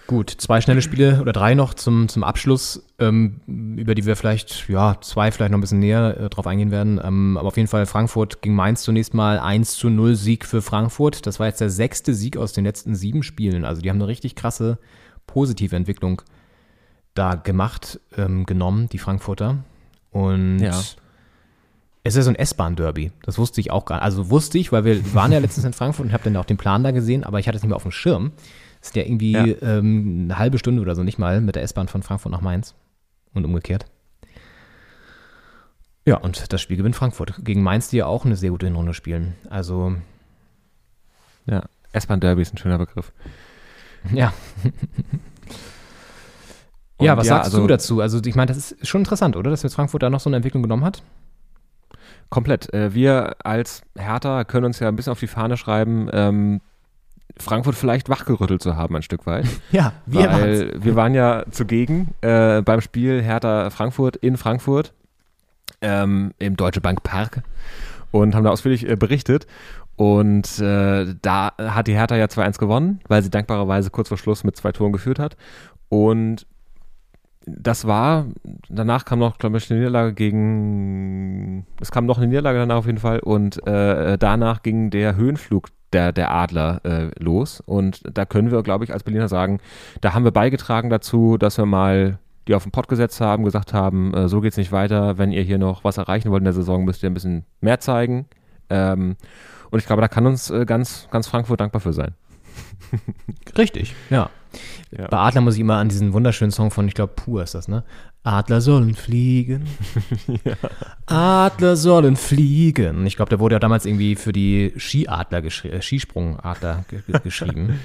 Gut, zwei schnelle Spiele oder drei noch zum, zum Abschluss, ähm, über die wir vielleicht, ja, zwei vielleicht noch ein bisschen näher äh, drauf eingehen werden. Ähm, aber auf jeden Fall Frankfurt gegen Mainz zunächst mal 1 zu 0 Sieg für Frankfurt. Das war jetzt der sechste Sieg aus den letzten sieben Spielen. Also die haben eine richtig krasse positive Entwicklung da gemacht, ähm, genommen, die Frankfurter. Und Ja. es ist so ein S-Bahn-Derby. Das wusste ich auch gar nicht. Also wusste ich, weil wir waren ja letztens in Frankfurt und habe dann auch den Plan da gesehen, aber ich hatte es nicht mehr auf dem Schirm. Ist ja irgendwie Ja. Ähm, eine halbe Stunde oder so, nicht mal, mit der S-Bahn von Frankfurt nach Mainz. Und umgekehrt. Ja, und das Spiel gewinnt Frankfurt. Gegen Mainz, die ja auch eine sehr gute Hinrunde spielen. Also, Ja, S-Bahn-Derby ist ein schöner Begriff. ja. Ja, was ja, sagst also- du dazu? Also, ich meine, das ist schon interessant, oder? Dass jetzt Frankfurt da noch so eine Entwicklung genommen hat? Komplett. Äh, wir als Hertha können uns ja ein bisschen auf die Fahne schreiben, ähm, Frankfurt vielleicht wachgerüttelt zu haben, ein Stück weit. Ja, wir waren's. weil wir waren ja zugegen äh, beim Spiel Hertha Frankfurt in Frankfurt ähm, im Deutsche Bank Park und haben da ausführlich äh, berichtet. Und äh, da hat die Hertha ja 2-1 gewonnen, weil sie dankbarerweise kurz vor Schluss mit zwei Toren geführt hat. Und das war, danach kam noch, glaube ich, eine Niederlage gegen, es kam noch eine Niederlage danach auf jeden Fall und äh, danach ging der Höhenflug der, der Adler äh, los und da können wir, glaube ich, als Berliner sagen, da haben wir beigetragen dazu, dass wir mal die auf den Pott gesetzt haben, gesagt haben, äh, so geht's nicht weiter, wenn ihr hier noch was erreichen wollt in der Saison, müsst ihr ein bisschen mehr zeigen. Ähm, und ich glaube, da kann uns äh, ganz, ganz Frankfurt dankbar für sein. Richtig, ja. Ja. Bei Adler muss ich immer an diesen wunderschönen Song von, ich glaube, Pur ist das, ne? Adler sollen fliegen. Adler sollen fliegen. Ich glaube, der wurde ja damals irgendwie für die Skiadler geschri äh, Skisprungadler ge ge geschrieben.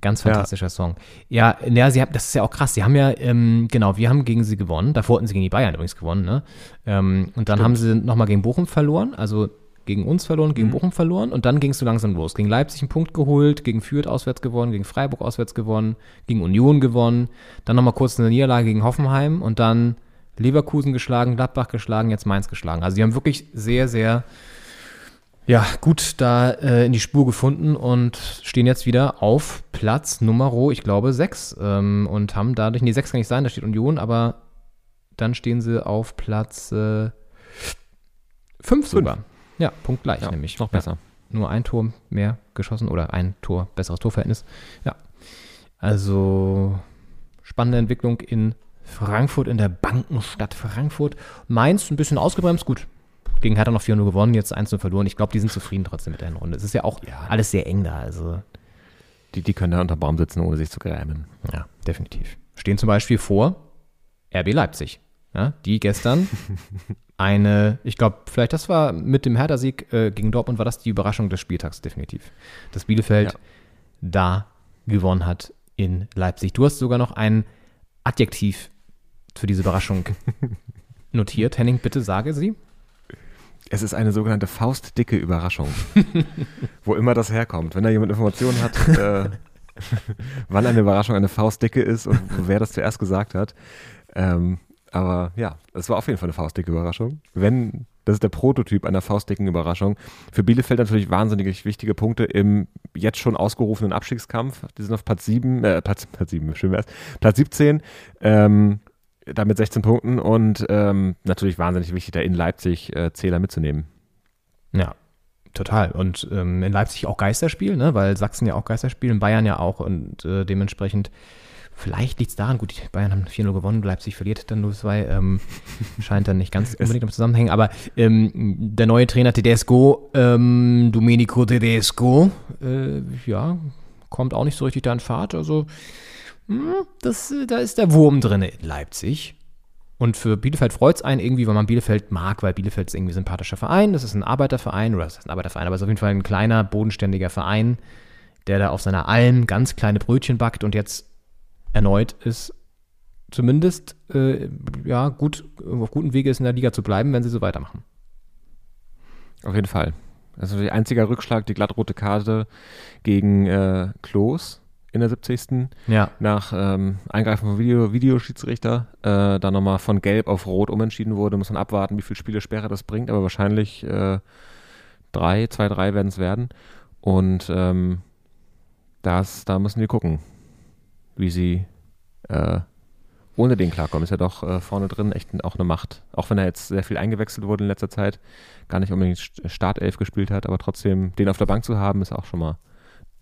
Ganz fantastischer Song. Ja, ja, sie haben, das ist ja auch krass. Sie haben ja, ähm, genau, wir haben gegen sie gewonnen. Davor hatten sie gegen die Bayern übrigens gewonnen, ne? Ähm, und dann haben sie nochmal gegen Bochum verloren, also gegen uns verloren, gegen Bochum verloren und dann ging es so langsam los. Gegen Leipzig einen Punkt geholt, gegen Fürth auswärts gewonnen, gegen Freiburg auswärts gewonnen, gegen Union gewonnen, dann nochmal kurz eine Niederlage gegen Hoffenheim und dann Leverkusen geschlagen, Gladbach geschlagen, jetzt Mainz geschlagen. Also die haben wirklich sehr, sehr ja, gut da äh, in die Spur gefunden und stehen jetzt wieder auf Platz Nummer, ich glaube, 6 ähm, und haben dadurch, nee, 6 kann nicht sein, da steht Union, aber dann stehen sie auf Platz 5 sogar. Ja, punktgleich Ja, nämlich. noch besser. Nur ein Tor mehr geschossen oder ein Tor, besseres Torverhältnis. Ja. Also spannende Entwicklung in Frankfurt, in der Bankenstadt Frankfurt. Mainz ein bisschen ausgebremst, gut. Gegen Hertha noch 4-0 gewonnen, jetzt 1-0 verloren. Ich glaube, die sind zufrieden trotzdem mit der Runde. Es ist ja auch alles sehr eng da. Also, Die, die können da unter Baum sitzen, ohne sich zu grämen. ja, definitiv. Stehen zum Beispiel vor RB Leipzig. Ja, die gestern eine, ich glaube, vielleicht das war mit dem Hertha-Sieg äh, gegen Dortmund, war das die Überraschung des Spieltags definitiv. Dass Bielefeld Ja. da gewonnen hat in Leipzig. Du hast sogar noch ein Adjektiv für diese Überraschung notiert. Henning, bitte sage sie. Es ist eine sogenannte faustdicke Überraschung. Wo immer das herkommt. Wenn da jemand Informationen hat, äh, wann eine Überraschung eine Faustdicke ist und wer das zuerst gesagt hat. Ähm, aber ja, es war auf jeden Fall eine faustdicke Überraschung. Wenn, das ist der Prototyp einer faustdicken Überraschung. Für Bielefeld natürlich wahnsinnig wichtige Punkte im jetzt schon ausgerufenen Abstiegskampf. Die sind auf Platz 7, äh, Platz, Platz 7, schön wär's, Platz 17, ähm, da mit 16 Punkten und ähm, natürlich wahnsinnig wichtig, da in Leipzig äh, Zähler mitzunehmen. Ja, total. Und ähm, in Leipzig auch Geisterspiel, ne? weil Sachsen ja auch Geisterspiel, in Bayern ja auch und äh, dementsprechend Vielleicht liegt es daran, gut, die Bayern haben 4-0 gewonnen, Leipzig verliert dann 0-2. Ähm, scheint dann nicht ganz unbedingt im Zusammenhängen. Aber ähm, der neue Trainer Tedesco, ähm, Domenico Tedesco, äh, ja, kommt auch nicht so richtig da in Fahrt. Also, mh, das, da ist der Wurm drin in Leipzig. Und für Bielefeld freut es einen irgendwie, weil man Bielefeld mag, weil Bielefeld ist irgendwie ein sympathischer Verein. Das ist ein Arbeiterverein, oder das ist ein Arbeiterverein, aber es ist auf jeden Fall ein kleiner, bodenständiger Verein, der da auf seiner Alm ganz kleine Brötchen backt und jetzt erneut ist zumindest äh, ja, gut, auf gutem Wege ist, in der Liga zu bleiben, wenn sie so weitermachen. Auf jeden Fall. Also der einzige Rückschlag, die glattrote Karte gegen äh, Klos in der 70. Ja. Nach ähm, Eingreifen vom Video, Videoschiedsrichter, äh, dann nochmal von Gelb auf Rot umentschieden wurde. Muss man abwarten, wie viele Spiele Sperre das bringt, aber wahrscheinlich äh, drei, zwei, drei werden es werden. Und ähm, das, da müssen wir gucken, wie sie äh, ohne den klarkommen. Ist ja doch äh, vorne drin echt auch eine Macht. Auch wenn er jetzt sehr viel eingewechselt wurde in letzter Zeit, gar nicht unbedingt Startelf gespielt hat, aber trotzdem den auf der Bank zu haben, ist auch schon mal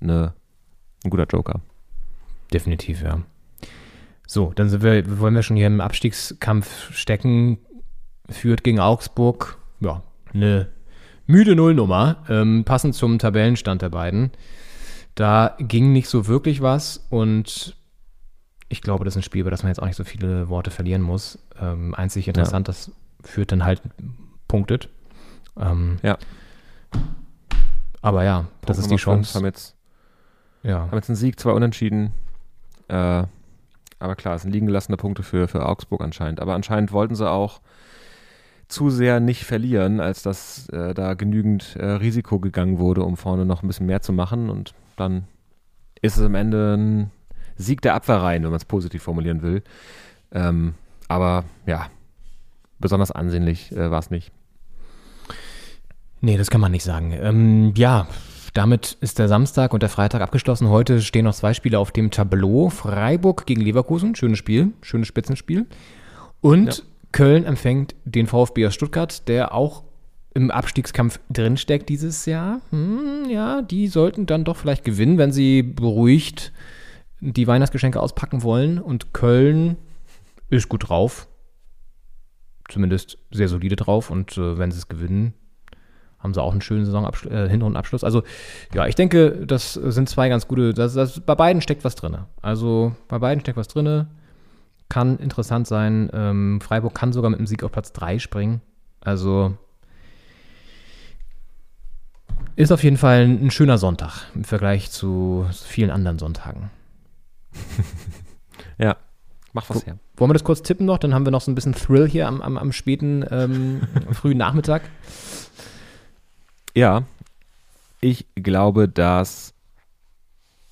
eine, ein guter Joker. Definitiv, ja. So, dann sind wir, wollen wir schon hier im Abstiegskampf stecken. Führt gegen Augsburg, ja, eine müde Nullnummer, ähm, passend zum Tabellenstand der beiden. Da ging nicht so wirklich was und ich glaube, das ist ein Spiel, über das man jetzt auch nicht so viele Worte verlieren muss. Ähm, einzig interessant, ja. das führt dann halt punktet. Ähm, ja. Aber ja, Punkt das ist die Chance. Haben jetzt, ja. haben jetzt einen Sieg, zwei Unentschieden. Äh, aber klar, es sind liegen gelassene Punkte für, für Augsburg anscheinend. Aber anscheinend wollten sie auch zu sehr nicht verlieren, als dass äh, da genügend äh, Risiko gegangen wurde, um vorne noch ein bisschen mehr zu machen. Und dann ist es am Ende ein Sieg der Abwehrreihen, wenn man es positiv formulieren will. Ähm, aber ja, besonders ansehnlich äh, war es nicht. Nee, das kann man nicht sagen. Ähm, ja, damit ist der Samstag und der Freitag abgeschlossen. Heute stehen noch zwei Spiele auf dem Tableau. Freiburg gegen Leverkusen, schönes Spiel, schönes Spitzenspiel. Und ja. Köln empfängt den VfB aus Stuttgart, der auch im Abstiegskampf drinsteckt dieses Jahr. Hm, ja, die sollten dann doch vielleicht gewinnen, wenn sie beruhigt die Weihnachtsgeschenke auspacken wollen. Und Köln ist gut drauf. Zumindest sehr solide drauf. Und äh, wenn sie es gewinnen, haben sie auch einen schönen Saisonabschluss, äh. Also, ja, ich denke, das sind zwei ganz gute. Das, das, bei beiden steckt was drin. Also, bei beiden steckt was drin. Kann interessant sein. Ähm, Freiburg kann sogar mit dem Sieg auf Platz 3 springen. Also, ist auf jeden Fall ein, schöner Sonntag im Vergleich zu vielen anderen Sonntagen. ja, mach was her. Wollen wir das kurz tippen noch? Dann haben wir noch so ein bisschen Thrill hier am, am, am späten, ähm, frühen Nachmittag. Ja, ich glaube, dass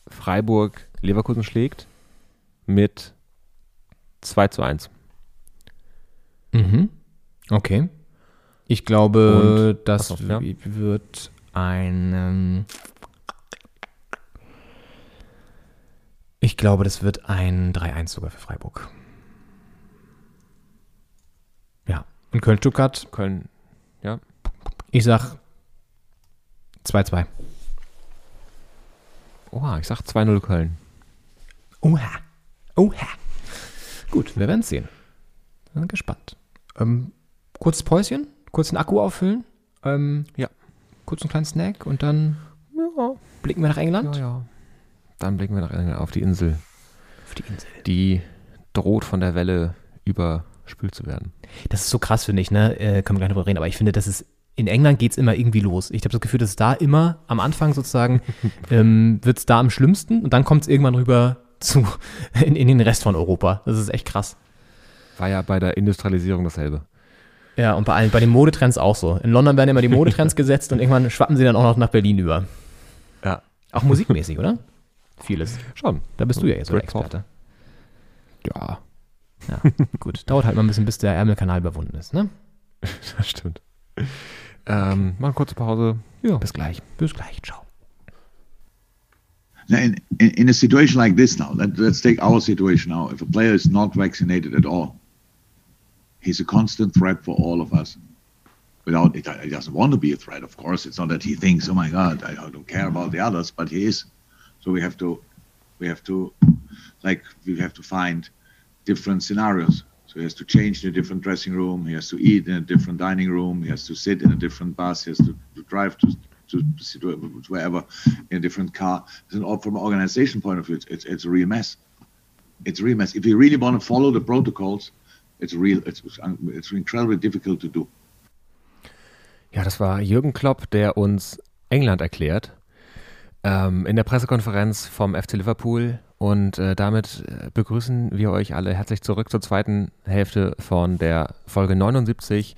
Freiburg Leverkusen schlägt mit 2 zu 1. Mhm. Okay. Ich glaube, Und, das auf, ja. wird ein. Ich glaube, das wird ein 3-1 sogar für Freiburg. Ja. Und Köln-Stuttgart. Köln, ja. Ich sag 2-2. Oha, ich sag 2-0 Köln. Oha. Oha. Gut, wir werden sehen. Bin gespannt. Ähm, kurzes Päuschen, kurz den Akku auffüllen. Ähm, ja kurz einen kleinen Snack und dann ja. blicken wir nach England. Ja, ja. Dann blicken wir nach England auf die Insel. Auf die Insel. Die droht von der Welle überspült zu werden. Das ist so krass, finde ich, ne? Äh, können wir gleich drüber reden, aber ich finde, das ist in England geht es immer irgendwie los. Ich habe das Gefühl, dass es da immer am Anfang sozusagen ähm, wird es da am schlimmsten und dann kommt es irgendwann rüber zu in, in, den Rest von Europa. Das ist echt krass. War ja bei der Industrialisierung dasselbe. Ja, und bei, allen, bei den Modetrends auch so. In London werden immer die Modetrends gesetzt und irgendwann schwappen sie dann auch noch nach Berlin über. Ja. Auch musikmäßig, oder? Vieles. Schon. Da bist du ja jetzt so der. Experte. Ja, Ja, gut. Dauert halt mal ein bisschen, bis der Ärmelkanal überwunden ist, ne? das stimmt. Ähm, mal eine kurze Pause. Ja. Bis gleich. Bis gleich. Ciao. Now, in, in, in a situation like this now, let, let's take our situation now. If a player is not vaccinated at all, he's a constant threat for all of us. Without it, he doesn't want to be a threat, of course. It's not that he thinks, "Oh my God, I don't care about the others," but he is. So we have to, we have to, like, we have to find different scenarios. So he has to change in a different dressing room. He has to eat in a different dining room. He has to sit in a different bus. He has to, to drive to, to, wherever in a different car. And from an organization point of view, it's, it's, it's a real mess. It's a real mess. If you really want to follow the protocols, it's real. It's, it's incredibly difficult to do. Ja, das war Jürgen Klopp, der uns England erklärt. Ähm, in der Pressekonferenz vom FC Liverpool. Und äh, damit äh, begrüßen wir euch alle herzlich zurück zur zweiten Hälfte von der Folge 79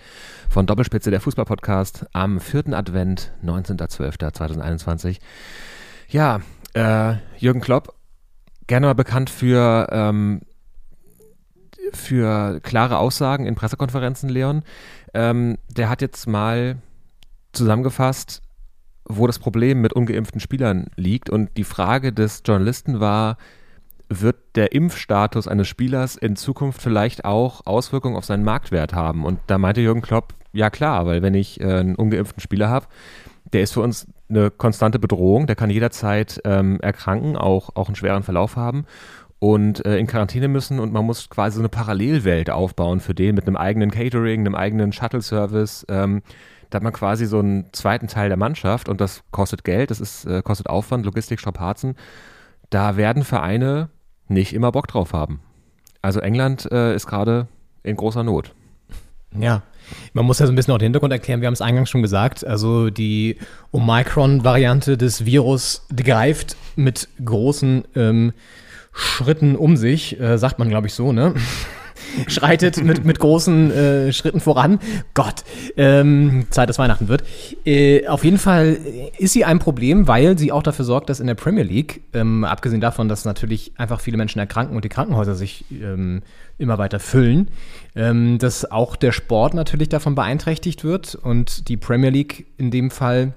von Doppelspitze der Fußballpodcast am 4. Advent, 19.12.2021. Ja, äh, Jürgen Klopp, gerne mal bekannt für, ähm, für klare Aussagen in Pressekonferenzen, Leon. Ähm, der hat jetzt mal zusammengefasst, wo das Problem mit ungeimpften Spielern liegt. Und die Frage des Journalisten war, wird der Impfstatus eines Spielers in Zukunft vielleicht auch Auswirkungen auf seinen Marktwert haben? Und da meinte Jürgen Klopp, ja klar, weil wenn ich äh, einen ungeimpften Spieler habe, der ist für uns eine konstante Bedrohung, der kann jederzeit ähm, erkranken, auch, auch einen schweren Verlauf haben und äh, in Quarantäne müssen und man muss quasi so eine Parallelwelt aufbauen für den mit einem eigenen Catering, einem eigenen Shuttle-Service. Ähm, da hat man quasi so einen zweiten Teil der Mannschaft und das kostet Geld, das ist, äh, kostet Aufwand, Logistik, Strapazen. Da werden Vereine nicht immer Bock drauf haben. Also England äh, ist gerade in großer Not. Ja, man muss ja so ein bisschen auch den Hintergrund erklären. Wir haben es eingangs schon gesagt. Also die Omicron-Variante des Virus greift mit großen ähm, Schritten um sich, äh, sagt man, glaube ich, so, ne? Schreitet mit, mit großen äh, Schritten voran. Gott, ähm, Zeit, dass Weihnachten wird. Äh, auf jeden Fall ist sie ein Problem, weil sie auch dafür sorgt, dass in der Premier League, ähm, abgesehen davon, dass natürlich einfach viele Menschen erkranken und die Krankenhäuser sich ähm, immer weiter füllen, ähm, dass auch der Sport natürlich davon beeinträchtigt wird und die Premier League in dem Fall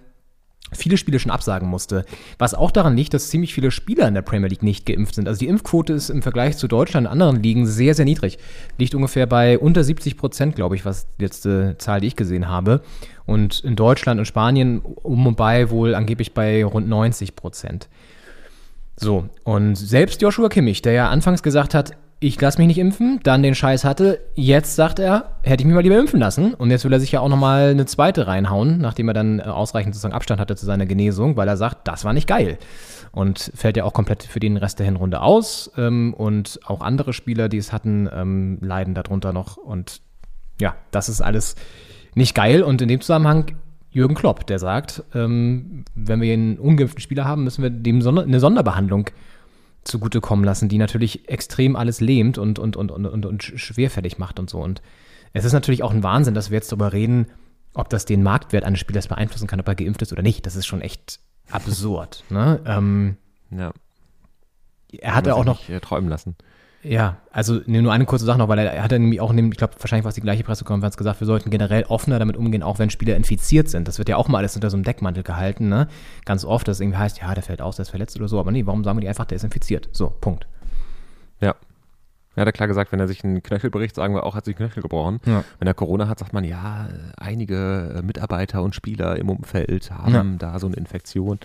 viele Spiele schon absagen musste. Was auch daran liegt, dass ziemlich viele Spieler in der Premier League nicht geimpft sind. Also die Impfquote ist im Vergleich zu Deutschland und anderen Ligen sehr, sehr niedrig. Liegt ungefähr bei unter 70 Prozent, glaube ich, was die letzte Zahl, die ich gesehen habe. Und in Deutschland und Spanien um und bei wohl angeblich bei rund 90 Prozent. So, und selbst Joshua Kimmich, der ja anfangs gesagt hat, ich lasse mich nicht impfen, dann den Scheiß hatte, jetzt sagt er, hätte ich mich mal lieber impfen lassen. Und jetzt will er sich ja auch nochmal eine zweite reinhauen, nachdem er dann äh, ausreichend sozusagen Abstand hatte zu seiner Genesung, weil er sagt, das war nicht geil. Und fällt ja auch komplett für den Rest der Hinrunde aus. Ähm, und auch andere Spieler, die es hatten, ähm, leiden darunter noch. Und ja, das ist alles nicht geil. Und in dem Zusammenhang Jürgen Klopp, der sagt, ähm, wenn wir einen ungeimpften Spieler haben, müssen wir dem eine Sonderbehandlung zugutekommen lassen, die natürlich extrem alles lähmt und, und, und, und, und, und schwerfällig macht und so. Und es ist natürlich auch ein Wahnsinn, dass wir jetzt darüber reden, ob das den Marktwert eines Spielers beeinflussen kann, ob er geimpft ist oder nicht. Das ist schon echt absurd. ne? ähm, Ja. er hat ja auch noch Nicht, äh, träumen lassen. Ja, also nur eine kurze Sache noch, weil er, hat ja nämlich auch, ich glaube, wahrscheinlich war es die gleiche Pressekonferenz gesagt, wir sollten generell offener damit umgehen, auch wenn Spieler infiziert sind. Das wird ja auch mal alles unter so einem Deckmantel gehalten, ne? Ganz oft, dass es irgendwie heißt, ja, der fällt aus, der ist verletzt oder so, aber nee, warum sagen wir die einfach, der ist infiziert? So, Punkt. Ja. Ja, hat er klar gesagt, wenn er sich einen Knöchel bricht, sagen wir auch, hat sich einen Knöchel gebrochen. Ja. Wenn er Corona hat, sagt man, ja, einige äh, Mitarbeiter und Spieler im Umfeld haben Ja. da so eine Infektion.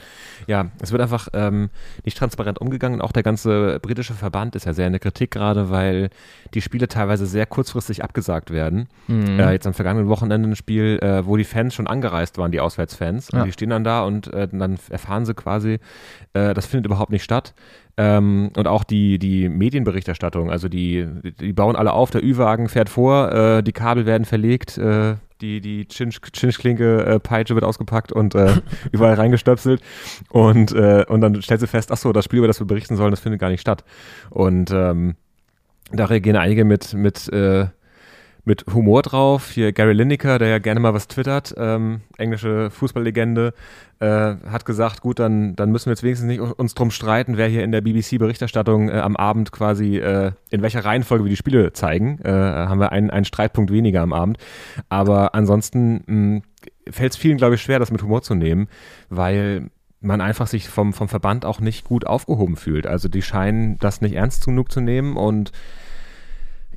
Ja, es wird einfach ähm, nicht transparent umgegangen. Auch der ganze britische Verband ist ja sehr in der Kritik gerade, weil die Spiele teilweise sehr kurzfristig abgesagt werden. Mhm. Äh, jetzt am vergangenen Wochenende ein Spiel, äh, wo die Fans schon angereist waren, die Auswärtsfans. Und Ja. die stehen dann da und äh, dann erfahren sie quasi, äh, das findet überhaupt nicht statt. Ähm, und auch die, die Medienberichterstattung, also die, die bauen alle auf, der Ü-Wagen fährt vor, äh, die Kabel werden verlegt, äh, die, die Chinch- Chinchklinke, äh, wird ausgepackt und äh, überall reingestöpselt. Und, äh, und dann stellt sie fest, ach so, das Spiel, über das wir berichten sollen, das findet gar nicht statt. Und ähm, da reagieren einige mit, mit, äh, mit Humor drauf. Hier Gary Lineker, der ja gerne mal was twittert, ähm, englische Fußballlegende, äh, hat gesagt, gut, dann, dann müssen wir jetzt wenigstens nicht uns drum streiten, wer hier in der BBC-Berichterstattung äh, am Abend quasi äh, in welcher Reihenfolge wir die Spiele zeigen. Äh, haben wir einen, einen Streitpunkt weniger am Abend. Aber ansonsten fällt es vielen, glaube ich, schwer, das mit Humor zu nehmen, weil man einfach sich vom, vom Verband auch nicht gut aufgehoben fühlt. Also die scheinen das nicht ernst genug zu nehmen und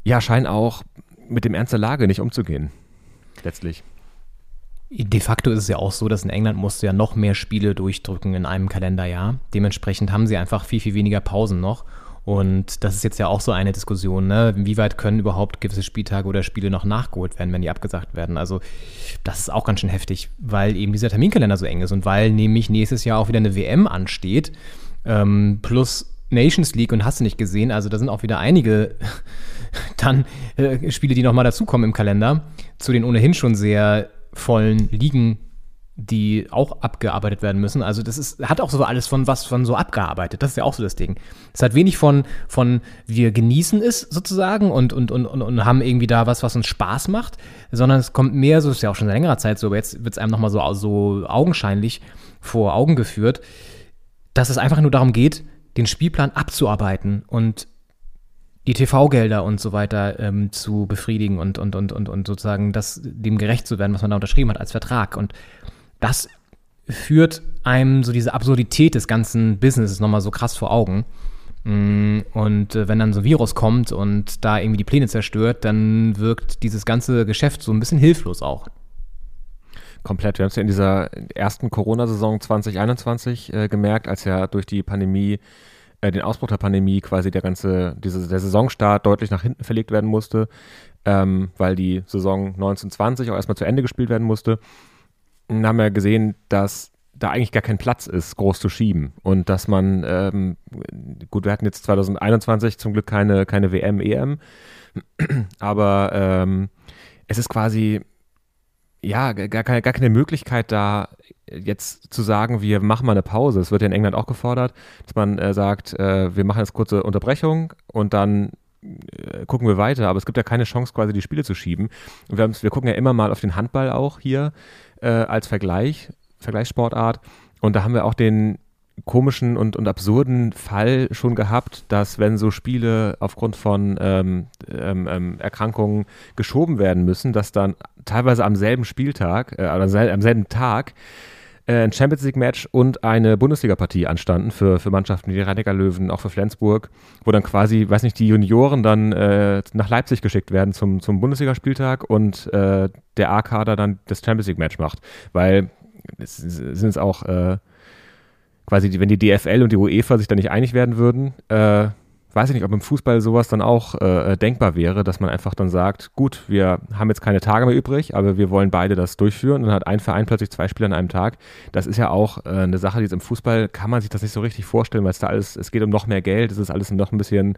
ja, scheinen auch mit dem Ernst der Lage nicht umzugehen. Letztlich. De facto ist es ja auch so, dass in England musst du ja noch mehr Spiele durchdrücken in einem Kalenderjahr. Dementsprechend haben sie einfach viel, viel weniger Pausen noch. Und das ist jetzt ja auch so eine Diskussion, ne? Inwieweit können überhaupt gewisse Spieltage oder Spiele noch nachgeholt werden, wenn die abgesagt werden? Also, das ist auch ganz schön heftig, weil eben dieser Terminkalender so eng ist und weil nämlich nächstes Jahr auch wieder eine WM ansteht, ähm, plus Nations League und hast du nicht gesehen. Also, da sind auch wieder einige dann äh, Spiele, die nochmal dazukommen im Kalender, zu den ohnehin schon sehr vollen Ligen die auch abgearbeitet werden müssen. Also das ist, hat auch so alles von was von so abgearbeitet. Das ist ja auch so das Ding. Es hat wenig von, von wir genießen es sozusagen und, und, und, und, und haben irgendwie da was, was uns Spaß macht, sondern es kommt mehr, so ist ja auch schon seit längerer Zeit so, aber jetzt wird es einem nochmal so, so augenscheinlich vor Augen geführt, dass es einfach nur darum geht, den Spielplan abzuarbeiten und die TV-Gelder und so weiter ähm, zu befriedigen und, und, und, und, und sozusagen das, dem gerecht zu werden, was man da unterschrieben hat als Vertrag. Und das führt einem so diese Absurdität des ganzen Businesses nochmal so krass vor Augen. Mm, und äh, wenn dann so ein Virus kommt und da irgendwie die Pläne zerstört, dann wirkt dieses ganze Geschäft so ein bisschen hilflos auch. Komplett. Wir haben es ja in dieser ersten Corona-Saison 2021 äh, gemerkt, als ja durch die Pandemie, äh, den Ausbruch der Pandemie quasi der ganze, diese, der Saisonstart deutlich nach hinten verlegt werden musste, ähm, weil die Saison 1920 auch erstmal zu Ende gespielt werden musste haben wir gesehen, dass da eigentlich gar kein Platz ist, groß zu schieben. Und dass man, ähm, gut, wir hatten jetzt 2021 zum Glück keine, keine WM, EM, aber ähm, es ist quasi, ja, gar keine, gar keine Möglichkeit da, jetzt zu sagen, wir machen mal eine Pause. Es wird ja in England auch gefordert, dass man äh, sagt, äh, wir machen jetzt kurze Unterbrechung und dann äh, gucken wir weiter. Aber es gibt ja keine Chance, quasi die Spiele zu schieben. Wir, wir gucken ja immer mal auf den Handball auch hier äh, als Vergleich, Vergleichssportart. Und da haben wir auch den komischen und, und absurden Fall schon gehabt, dass wenn so Spiele aufgrund von ähm, ähm, ähm Erkrankungen geschoben werden müssen, dass dann teilweise am selben Spieltag äh, oder am selben Tag äh, ein Champions League Match und eine Bundesliga-Partie anstanden für, für Mannschaften wie die rhein löwen auch für Flensburg, wo dann quasi, weiß nicht, die Junioren dann äh, nach Leipzig geschickt werden zum, zum Bundesligaspieltag und äh, der A-Kader dann das Champions League Match macht. Weil es sind es auch äh, quasi, die, wenn die DFL und die UEFA sich da nicht einig werden würden, äh, weiß ich nicht, ob im Fußball sowas dann auch äh, äh, denkbar wäre, dass man einfach dann sagt, gut, wir haben jetzt keine Tage mehr übrig, aber wir wollen beide das durchführen. Und dann hat ein Verein plötzlich zwei Spiele an einem Tag. Das ist ja auch äh, eine Sache, die jetzt im Fußball kann man sich das nicht so richtig vorstellen, weil es da alles, es geht um noch mehr Geld, es ist alles noch ein bisschen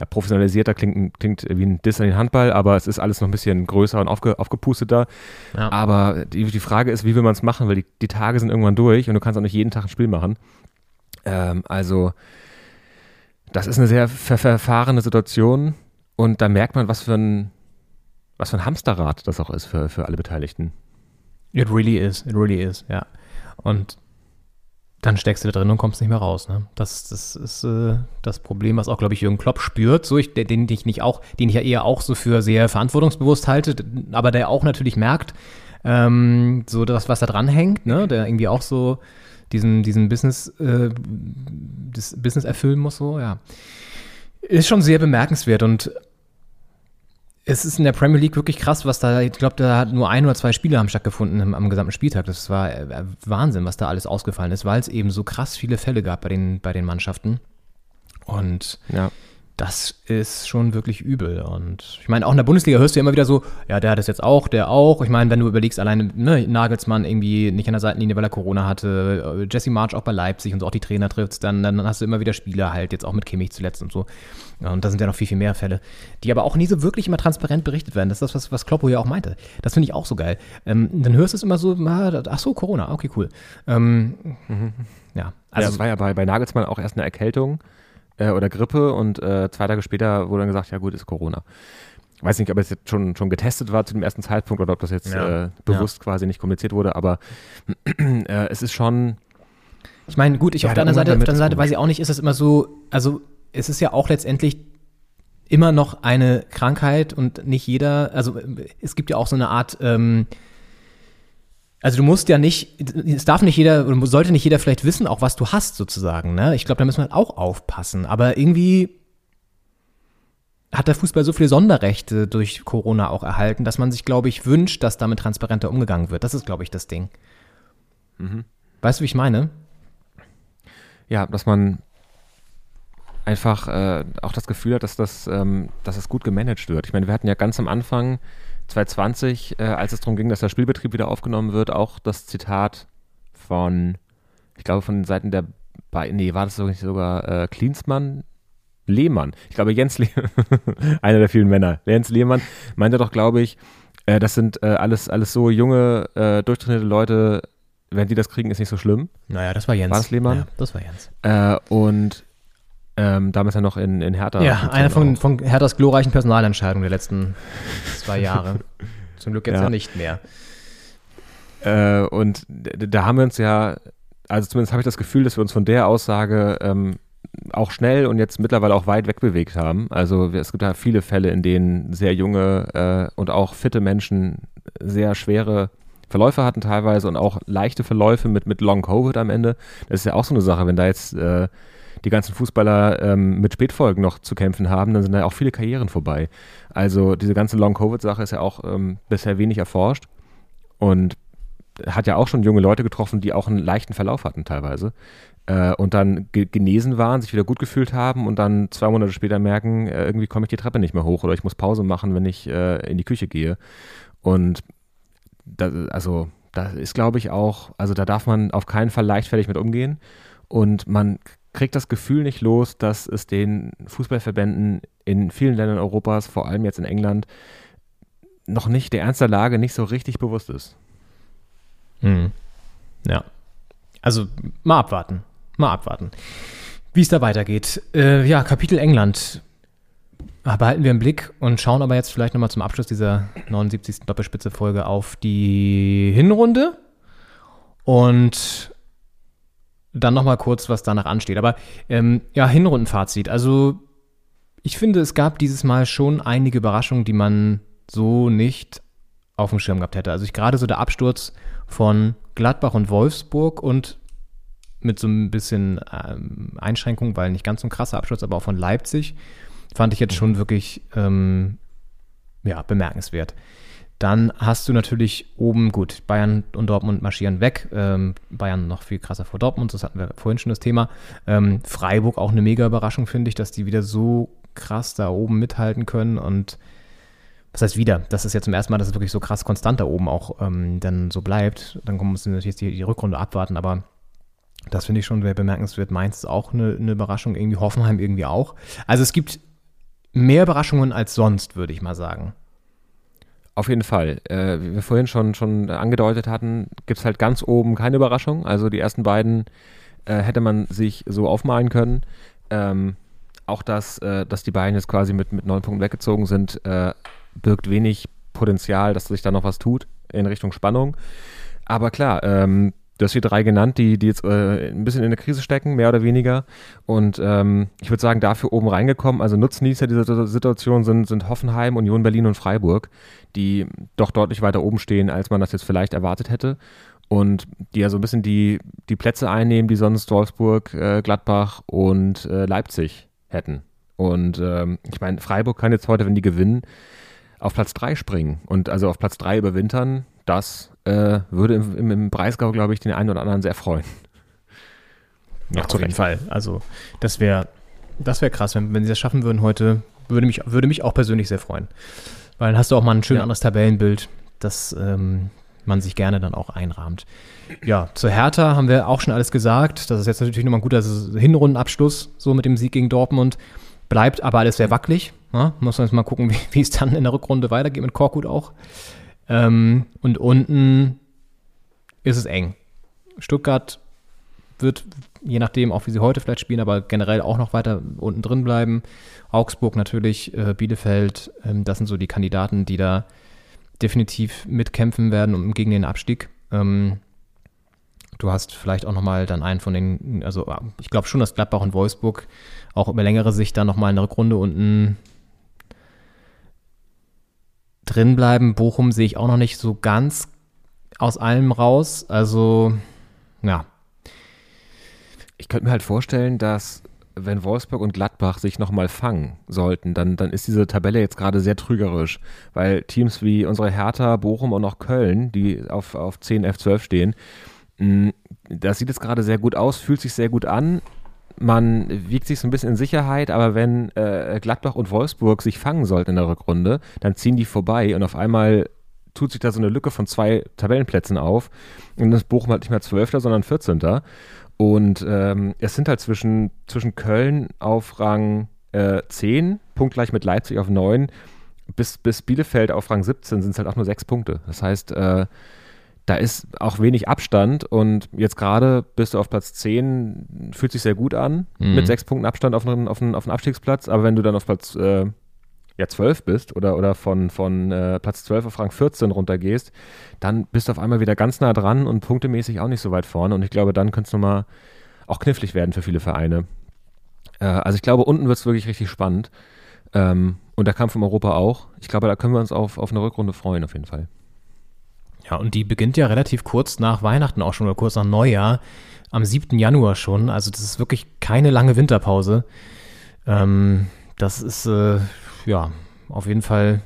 ja, professionalisierter, klingt, klingt wie ein Diss an den Handball, aber es ist alles noch ein bisschen größer und aufge, aufgepusteter. Ja. Aber die, die Frage ist, wie will man es machen, weil die, die Tage sind irgendwann durch und du kannst auch nicht jeden Tag ein Spiel machen. Ähm, also das ist eine sehr ver verfahrene Situation und da merkt man, was für ein, was für ein Hamsterrad das auch ist für, für alle Beteiligten. It really is, it really is, ja. Und dann steckst du da drin und kommst nicht mehr raus. Ne? Das, das ist äh, das Problem, was auch, glaube ich, Jürgen Klopp spürt, so ich, den ich nicht auch, den ich ja eher auch so für sehr verantwortungsbewusst halte, aber der auch natürlich merkt, ähm, so das, was da dran hängt, ne? der irgendwie auch so diesen, diesen Business, äh, das Business erfüllen muss, so, ja. Ist schon sehr bemerkenswert und es ist in der Premier League wirklich krass, was da, ich glaube, da hat nur ein oder zwei Spiele haben stattgefunden am, am gesamten Spieltag. Das war äh, Wahnsinn, was da alles ausgefallen ist, weil es eben so krass viele Fälle gab bei den, bei den Mannschaften. Und ja das ist schon wirklich übel. Und ich meine, auch in der Bundesliga hörst du ja immer wieder so, ja, der hat es jetzt auch, der auch. Ich meine, wenn du überlegst, alleine ne, Nagelsmann irgendwie nicht an der Seitenlinie, weil er Corona hatte, äh, Jesse March auch bei Leipzig und so auch die Trainer trifft, dann, dann hast du immer wieder Spieler halt, jetzt auch mit Kimmich zuletzt und so. Und da sind ja noch viel, viel mehr Fälle, die aber auch nie so wirklich immer transparent berichtet werden. Das ist das, was, was Kloppo ja auch meinte. Das finde ich auch so geil. Ähm, dann hörst du es immer so, ah, ach so, Corona, okay, cool. Ähm, mhm. Ja, also. Ja, es war ja bei, bei Nagelsmann auch erst eine Erkältung äh, oder Grippe und äh, zwei Tage später wurde dann gesagt, ja gut, ist Corona. weiß nicht, ob es jetzt schon, schon getestet war zu dem ersten Zeitpunkt oder ob das jetzt Ja. äh, bewusst quasi nicht kommuniziert wurde, aber äh, es ist schon, Ich meine, gut, ich Ja, auf der der anderen Seite, auf der Seite weiß ich auch nicht, ist es immer so, also es ist ja auch letztendlich immer noch eine Krankheit und nicht jeder, also es gibt ja auch so eine Art, ähm, also du musst ja nicht, es darf nicht jeder, oder sollte nicht jeder vielleicht wissen, auch was du hast sozusagen, ne? Ich glaube, da müssen wir halt auch aufpassen, aber irgendwie hat der Fußball so viele Sonderrechte durch Corona auch erhalten, dass man sich, glaube ich, wünscht, dass damit transparenter umgegangen wird. Das ist, glaube ich, das Ding. Weißt du, wie ich meine? ja, dass man einfach äh, auch das Gefühl hat, dass das, ähm, dass das gut gemanagt wird. Ich meine, wir hatten ja ganz am Anfang 2020, äh, als es darum ging, dass der Spielbetrieb wieder aufgenommen wird, auch das Zitat von, ich glaube, von Seiten der, Ba- nee, war das sogar äh, Klinsmann? Lehmann. Ich glaube, Jens Lehmann, einer der vielen Männer, Jens Lehmann, meinte doch, glaube ich, äh, das sind äh, alles, alles so junge, äh, durchtrainierte Leute, wenn die das kriegen, ist nicht so schlimm. Naja, das war Jens. War das Lehmann? Ja, das war Jens. Äh, und ähm, damals ja noch in, in Hertha. Ja, einer von, auch. von Herthas glorreichen Personalentscheidungen der letzten zwei Jahre. Zum Glück jetzt ja, Ja. nicht mehr. Äh, und da haben wir uns ja, also zumindest habe ich das Gefühl, dass wir uns von der Aussage ähm, auch schnell und jetzt mittlerweile auch weit wegbewegt haben. Also es gibt ja viele Fälle, in denen sehr junge äh, und auch fitte Menschen sehr schwere Verläufe hatten teilweise und auch leichte Verläufe mit, mit Long Covid am Ende. Das ist ja auch so eine Sache, wenn da jetzt äh, die ganzen Fußballer ähm, mit Spätfolgen noch zu kämpfen haben, dann sind da auch viele Karrieren vorbei. Also diese ganze Long Covid-Sache ist ja auch ähm, bisher wenig erforscht und hat ja auch schon junge Leute getroffen, die auch einen leichten Verlauf hatten teilweise äh, und dann ge genesen waren, sich wieder gut gefühlt haben und dann zwei Monate später merken, äh, irgendwie komme ich die Treppe nicht mehr hoch oder ich muss Pause machen, wenn ich äh, in die Küche gehe. Und das, also da ist, glaube ich, auch, also da darf man auf keinen Fall leichtfertig mit umgehen und man kriegt das Gefühl nicht los, dass es den Fußballverbänden in vielen Ländern Europas, vor allem jetzt in England, noch nicht der Ernst der Lage nicht so richtig bewusst ist. Hm. Ja. Also mal abwarten. Mal abwarten. Wie es da weitergeht. Äh, ja, Kapitel England. Behalten wir im Blick und schauen aber jetzt vielleicht nochmal zum Abschluss dieser 79. Doppelspitze-Folge auf die Hinrunde. Und dann nochmal kurz, was danach ansteht. Aber ähm, ja, Hinrundenfazit. Also ich finde, es gab dieses Mal schon einige Überraschungen, die man so nicht auf dem Schirm gehabt hätte. Also ich gerade so der Absturz von Gladbach und Wolfsburg und mit so ein bisschen ähm, Einschränkung, weil nicht ganz so ein krasser Absturz, aber auch von Leipzig, fand ich jetzt schon wirklich ähm, ja, bemerkenswert. Dann hast du natürlich oben, gut, Bayern und Dortmund marschieren weg. Ähm, Bayern noch viel krasser vor Dortmund, das hatten wir vorhin schon das Thema. Ähm, Freiburg auch eine mega Überraschung, finde ich, dass die wieder so krass da oben mithalten können und was heißt wieder? Das ist ja zum ersten Mal, dass es wirklich so krass konstant da oben auch ähm, dann so bleibt. Dann müssen wir natürlich die, die Rückrunde abwarten, aber das finde ich schon sehr bemerkenswert. Mainz ist auch eine, eine Überraschung, irgendwie Hoffenheim irgendwie auch. Also es gibt mehr Überraschungen als sonst, würde ich mal sagen. Auf jeden Fall. Äh, wie wir vorhin schon, schon angedeutet hatten, gibt es halt ganz oben keine Überraschung. Also die ersten beiden äh, hätte man sich so aufmalen können. Ähm, auch dass, äh, dass die beiden jetzt quasi mit, mit neun Punkten weggezogen sind, äh, birgt wenig Potenzial, dass sich da noch was tut in Richtung Spannung. Aber klar, ähm, du hast hier drei genannt, die, die jetzt äh, ein bisschen in der Krise stecken, mehr oder weniger. Und ähm, ich würde sagen, dafür oben reingekommen, also Nutznießer dieser Situation sind, sind Hoffenheim, Union Berlin und Freiburg, die doch deutlich weiter oben stehen, als man das jetzt vielleicht erwartet hätte. Und die ja so ein bisschen die, die Plätze einnehmen, die sonst Wolfsburg, äh, Gladbach und äh, Leipzig hätten. Und ähm, ich meine, Freiburg kann jetzt heute, wenn die gewinnen, auf Platz 3 springen und also auf Platz 3 überwintern, das äh, würde im, im, im Breisgau, glaube ich, den einen oder anderen sehr freuen. Ja, auf jeden Fall. Also das wäre das wäre krass, wenn, wenn sie das schaffen würden heute, würde mich, würde mich auch persönlich sehr freuen. Weil dann hast du auch mal ein schön Ja. anderes Tabellenbild, das ähm, man sich gerne dann auch einrahmt. Ja, zur Hertha haben wir auch schon alles gesagt. Das ist jetzt natürlich nochmal ein guter Hinrundenabschluss, so mit dem Sieg gegen Dortmund. Bleibt aber alles sehr wackelig. Ja? Muss man jetzt mal gucken, wie, wie es dann in der Rückrunde weitergeht mit Korkut auch. Ähm, und unten ist es eng. Stuttgart wird je nachdem, auch wie sie heute vielleicht spielen, aber generell auch noch weiter unten drin bleiben. Augsburg natürlich, äh, Bielefeld, ähm, das sind so die Kandidaten, die da definitiv mitkämpfen werden um, gegen den Abstieg. Ähm, du hast vielleicht auch nochmal dann einen von den, also ich glaube schon, dass Gladbach und Wolfsburg auch über längere Sicht dann nochmal eine Rückrunde unten drin bleiben. Bochum sehe ich auch noch nicht so ganz aus allem raus. Also, ja. Ich könnte mir halt vorstellen, dass wenn Wolfsburg und Gladbach sich nochmal fangen sollten, dann, dann ist diese Tabelle jetzt gerade sehr trügerisch, weil Teams wie unsere Hertha, Bochum und auch Köln, die auf, auf 10, F12 stehen, mh, das sieht jetzt gerade sehr gut aus, fühlt sich sehr gut an. Man wiegt sich so ein bisschen in Sicherheit, aber wenn äh, Gladbach und Wolfsburg sich fangen sollten in der Rückrunde, dann ziehen die vorbei und auf einmal tut sich da so eine Lücke von zwei Tabellenplätzen auf und ist Bochum halt nicht mehr Zwölfter, sondern 14. Und ähm, es sind halt zwischen, zwischen Köln auf Rang äh, 10, punktgleich mit Leipzig auf 9, bis, bis Bielefeld auf Rang 17 sind es halt auch nur sechs Punkte. Das heißt, äh, da ist auch wenig Abstand und jetzt gerade bist du auf Platz 10, fühlt sich sehr gut an, Mhm. mit sechs Punkten Abstand auf einen, auf, einen, auf einen Abstiegsplatz, aber wenn du dann auf Platz äh, ja, 12 bist oder, oder von, von äh, Platz 12 auf Rang 14 runtergehst, dann bist du auf einmal wieder ganz nah dran und punktemäßig auch nicht so weit vorne und ich glaube, dann könnte es nochmal auch knifflig werden für viele Vereine. Äh, also ich glaube, unten wird es wirklich richtig spannend ähm, und der Kampf um Europa auch. Ich glaube, da können wir uns auf, auf eine Rückrunde freuen auf jeden Fall. Ja, und die beginnt ja relativ kurz nach Weihnachten auch schon oder kurz nach Neujahr, am 7. Januar schon. Also das ist wirklich keine lange Winterpause. Ähm, das ist äh, ja auf jeden Fall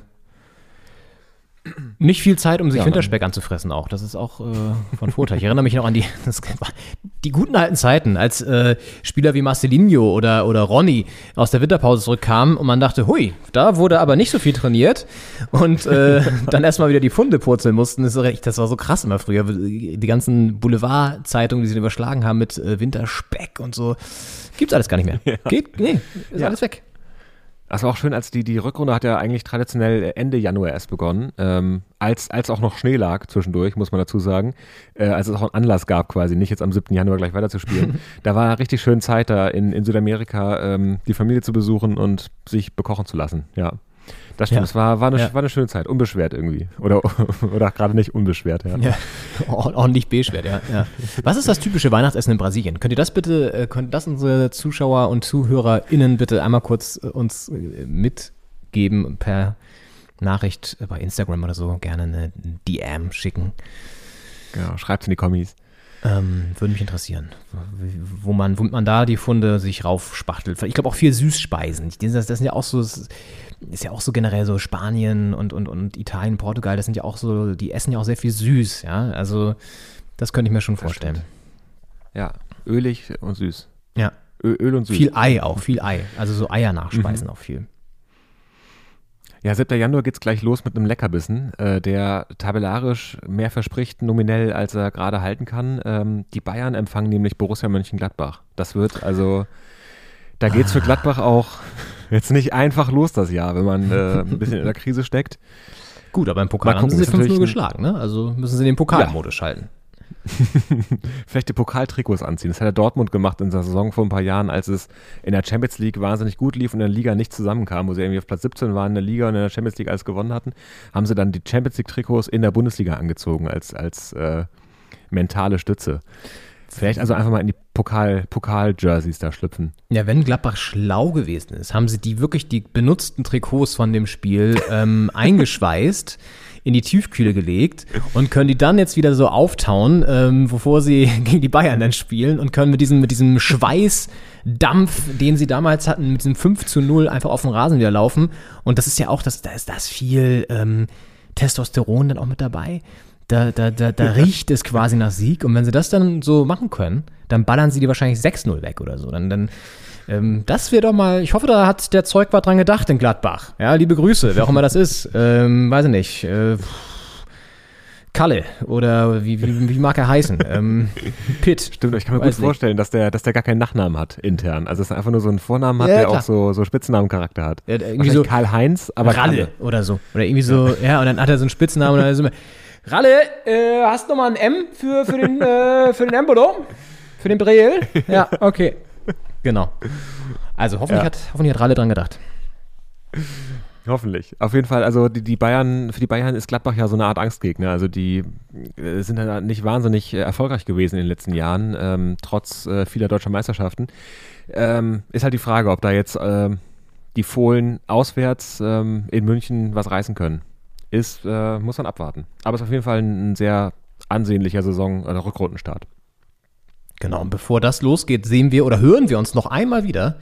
nicht viel Zeit, um sich Ja, Winterspeck anzufressen auch. Das ist auch äh, von Vorteil. Ich erinnere mich noch an die, das, die guten alten Zeiten, als äh, Spieler wie Marcelinho oder, oder Ronny aus der Winterpause zurückkamen und man dachte, hui, da wurde aber nicht so viel trainiert und äh, dann erstmal wieder die Funde purzeln mussten. Das, das war so krass immer früher. Die ganzen Boulevardzeitungen, die sie überschlagen haben mit äh, Winterspeck und so, gibt's alles gar nicht mehr. Geht, nee, ist Ja. alles weg. Das war auch schön, als die, die Rückrunde hat ja eigentlich traditionell Ende Januar erst begonnen, ähm, als, als auch noch Schnee lag zwischendurch, muss man dazu sagen, äh, als es auch einen Anlass gab quasi, nicht jetzt am 7. Januar gleich weiterzuspielen. da war richtig schön Zeit da in, in Südamerika ähm, die Familie zu besuchen und sich bekochen zu lassen, ja. Das stimmt, Ja. es war, war, eine, Ja. war eine schöne Zeit, unbeschwert irgendwie. Oder, oder gerade nicht unbeschwert, ja. Ja, Ord- ordentlich beschwert, ja, ja. Was ist das typische Weihnachtsessen in Brasilien? Könnt ihr das bitte, äh, könnt das unsere Zuschauer und ZuhörerInnen bitte einmal kurz äh, uns äh, mitgeben per Nachricht bei Instagram oder so? Gerne eine DM schicken. Genau, schreibt's in die Kommis. Ähm, würde mich interessieren, wo man, wo man da die Funde sich raufspachtelt. Ich glaube auch viel Süßspeisen. Das, das sind ja auch so, das ist ja auch so generell so Spanien und, und, und Italien, Portugal, das sind ja auch so, die essen ja auch sehr viel süß, ja. Also das könnte ich mir schon vorstellen. Ja, ölig und süß. Ja. Ö Öl und süß. Viel Ei auch, viel Ei. Also so Eier nachspeisen auch viel. Ja, 7. Januar geht's gleich los mit einem Leckerbissen, äh, der tabellarisch mehr verspricht nominell, als er gerade halten kann. Ähm, die Bayern empfangen nämlich Borussia Mönchengladbach. Das wird also, da geht's für Gladbach auch jetzt nicht einfach los das Jahr, wenn man äh, ein bisschen in der Krise steckt. Gut, aber im Pokal haben sie ist 5-0 natürlich ein- geschlagen, ne? Also müssen sie den Pokalmodus schalten. Vielleicht die Pokaltrikots anziehen. Das hat der Dortmund gemacht in der Saison vor ein paar Jahren, als es in der Champions League wahnsinnig gut lief und in der Liga nicht zusammenkam, wo sie irgendwie auf Platz 17 waren in der Liga und in der Champions League alles gewonnen hatten, haben sie dann die Champions League Trikots in der Bundesliga angezogen als, als äh, mentale Stütze. Vielleicht also einfach mal in die Pokal, Pokal-Jerseys da schlüpfen. Ja, wenn Gladbach schlau gewesen ist, haben sie die wirklich die benutzten Trikots von dem Spiel ähm, eingeschweißt, in die Tiefkühle gelegt und können die dann jetzt wieder so auftauen, ähm, bevor sie gegen die Bayern dann spielen und können mit diesem, mit diesem Schweißdampf, den sie damals hatten, mit diesem 5 zu 0 einfach auf den Rasen wieder laufen. Und das ist ja auch, das, da ist das viel ähm, Testosteron dann auch mit dabei. Da, da, da, da riecht es quasi nach Sieg. Und wenn sie das dann so machen können, dann ballern sie die wahrscheinlich 6-0 weg oder so. Dann, dann ähm, das wäre doch mal, ich hoffe, da hat der Zeugwart dran gedacht in Gladbach. Ja, liebe Grüße, wer auch immer das ist. Ähm, weiß ich nicht. Äh, Kalle oder wie, wie, wie mag er heißen? ähm, Pitt. Stimmt, ich kann mir Weiß gut nicht. vorstellen, dass der, dass der gar keinen Nachnamen hat intern. Also dass er einfach nur so einen Vornamen hat, Ja, der klar. auch so, so Spitznamencharakter hat. Ja, irgendwie so Karl-Heinz, aber Ralle Kalle. oder so. Oder irgendwie so, ja, und dann hat er so einen Spitznamen und dann ist immer, Ralle, äh, hast du noch mal ein M für, für den, äh, für den Embolo? Für den Breel? Ja, okay. Genau. Also hoffentlich, Ja. hat, hoffentlich hat Ralle dran gedacht. Hoffentlich. Auf jeden Fall, also die, die Bayern, für die Bayern ist Gladbach ja so eine Art Angstgegner. Also die äh, sind ja nicht wahnsinnig äh, erfolgreich gewesen in den letzten Jahren, ähm, trotz äh, vieler deutscher Meisterschaften. Ähm, ist halt die Frage, ob da jetzt ähm, die Fohlen auswärts ähm, in München was reißen können. Ist, äh, muss man abwarten. Aber es ist auf jeden Fall ein, ein sehr ansehnlicher Saison- oder Rückrundenstart. Genau, und bevor das losgeht, sehen wir oder hören wir uns noch einmal wieder,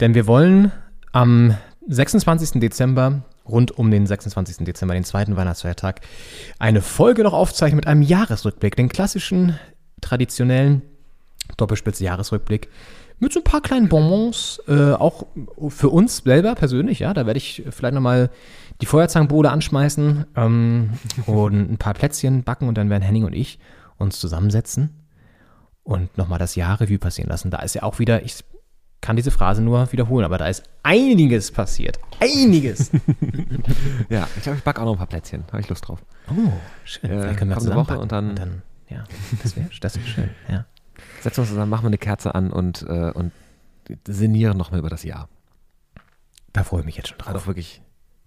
denn wir wollen am 26. Dezember, rund um den 26. Dezember, den zweiten Weihnachtsfeiertag, eine Folge noch aufzeichnen mit einem Jahresrückblick, den klassischen, traditionellen Doppelspitze-Jahresrückblick mit so ein paar kleinen Bonbons, äh, auch für uns selber persönlich, ja, da werde ich vielleicht nochmal die Feuerzangenbowle anschmeißen ähm, und ein paar Plätzchen backen und dann werden Henning und ich uns zusammensetzen und nochmal das Jahr-Revue passieren lassen. Da ist ja auch wieder, ich kann diese Phrase nur wiederholen, aber da ist einiges passiert. Einiges. Ja, ich glaube, ich backe auch noch ein paar Plätzchen. Habe ich Lust drauf. Oh, schön. Äh, Vielleicht können wir zusammen Woche und dann- und dann ja, das wäre das wär schön. Ja. Setzen wir uns zusammen, machen wir eine Kerze an und, äh, und sinnieren nochmal über das Jahr. Da freue ich mich jetzt schon War drauf. doch wirklich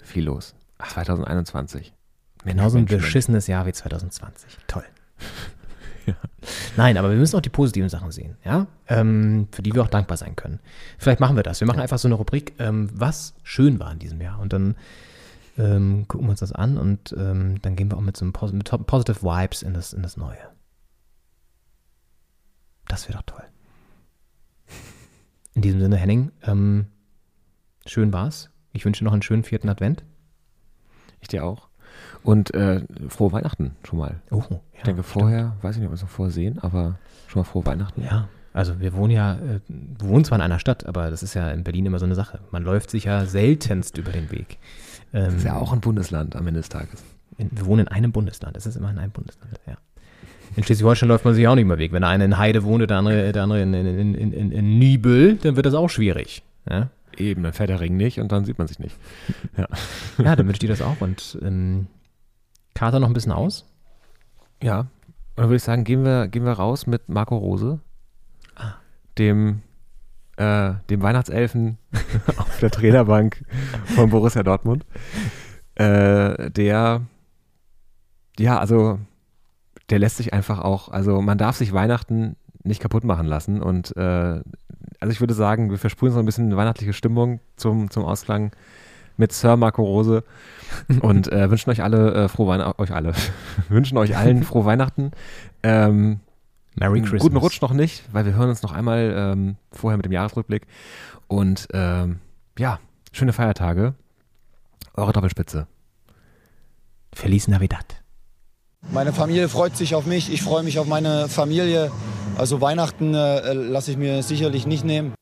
viel los. 2021. Genauso ein beschissenes Jahr wie 2020. Toll. Nein, aber wir müssen auch die positiven Sachen sehen, ja, ähm, für die wir auch dankbar sein können. Vielleicht machen wir das. Wir machen einfach so eine Rubrik, ähm, was schön war in diesem Jahr. Und dann ähm, gucken wir uns das an und ähm, dann gehen wir auch mit so einem Pos mit Positive Vibes in das, in das Neue. Das wäre doch toll. In diesem Sinne, Henning, ähm, schön war's. Ich wünsche dir noch einen schönen vierten Advent. Ich dir auch. Und äh, frohe Weihnachten schon mal. Oh, ja, ich denke, vorher, weiß ich nicht, ob wir es noch vorher sehen, aber schon mal frohe Weihnachten. Ja, also wir wohnen ja, äh, wir wohnen zwar in einer Stadt, aber das ist ja in Berlin immer so eine Sache. Man läuft sich ja seltenst über den Weg. Ähm, Das ist ja auch ein Bundesland am Ende des Tages. in, wir wohnen in einem Bundesland. Es ist immer in einem Bundesland, ja. In Schleswig-Holstein läuft man sich auch nicht mehr weg. Wenn der eine in Heide wohnt, der andere, der andere in, in, in, in, Nibel, dann wird das auch schwierig. Ja, Eben, dann fährt der Ring nicht und dann sieht man sich nicht. Ja, ja dann wünsche ich dir das auch. Und ähm, Kater noch ein bisschen aus. ja. und dann würde ich sagen, gehen wir, gehen wir raus mit Marco Rose, dem, äh, dem Weihnachtselfen auf der Trainerbank von Borussia Dortmund. Äh, der, ja, also der lässt sich einfach auch, also man darf sich Weihnachten nicht kaputt machen lassen und äh, also ich würde sagen, wir versprühen so ein bisschen weihnachtliche Stimmung zum, zum Ausklang mit Sir Marco Rose und äh, wünschen euch alle äh, frohe Weihnachten, euch alle, wünschen euch allen frohe Weihnachten. Ähm, Merry Christmas. Guten Rutsch noch nicht, weil wir hören uns noch einmal ähm, vorher mit dem Jahresrückblick und ähm, ja, schöne Feiertage. Eure Doppelspitze. Feliz Navidad. Meine Familie freut sich auf mich, ich freue mich auf meine Familie. Also Weihnachten äh, lasse ich mir sicherlich nicht nehmen.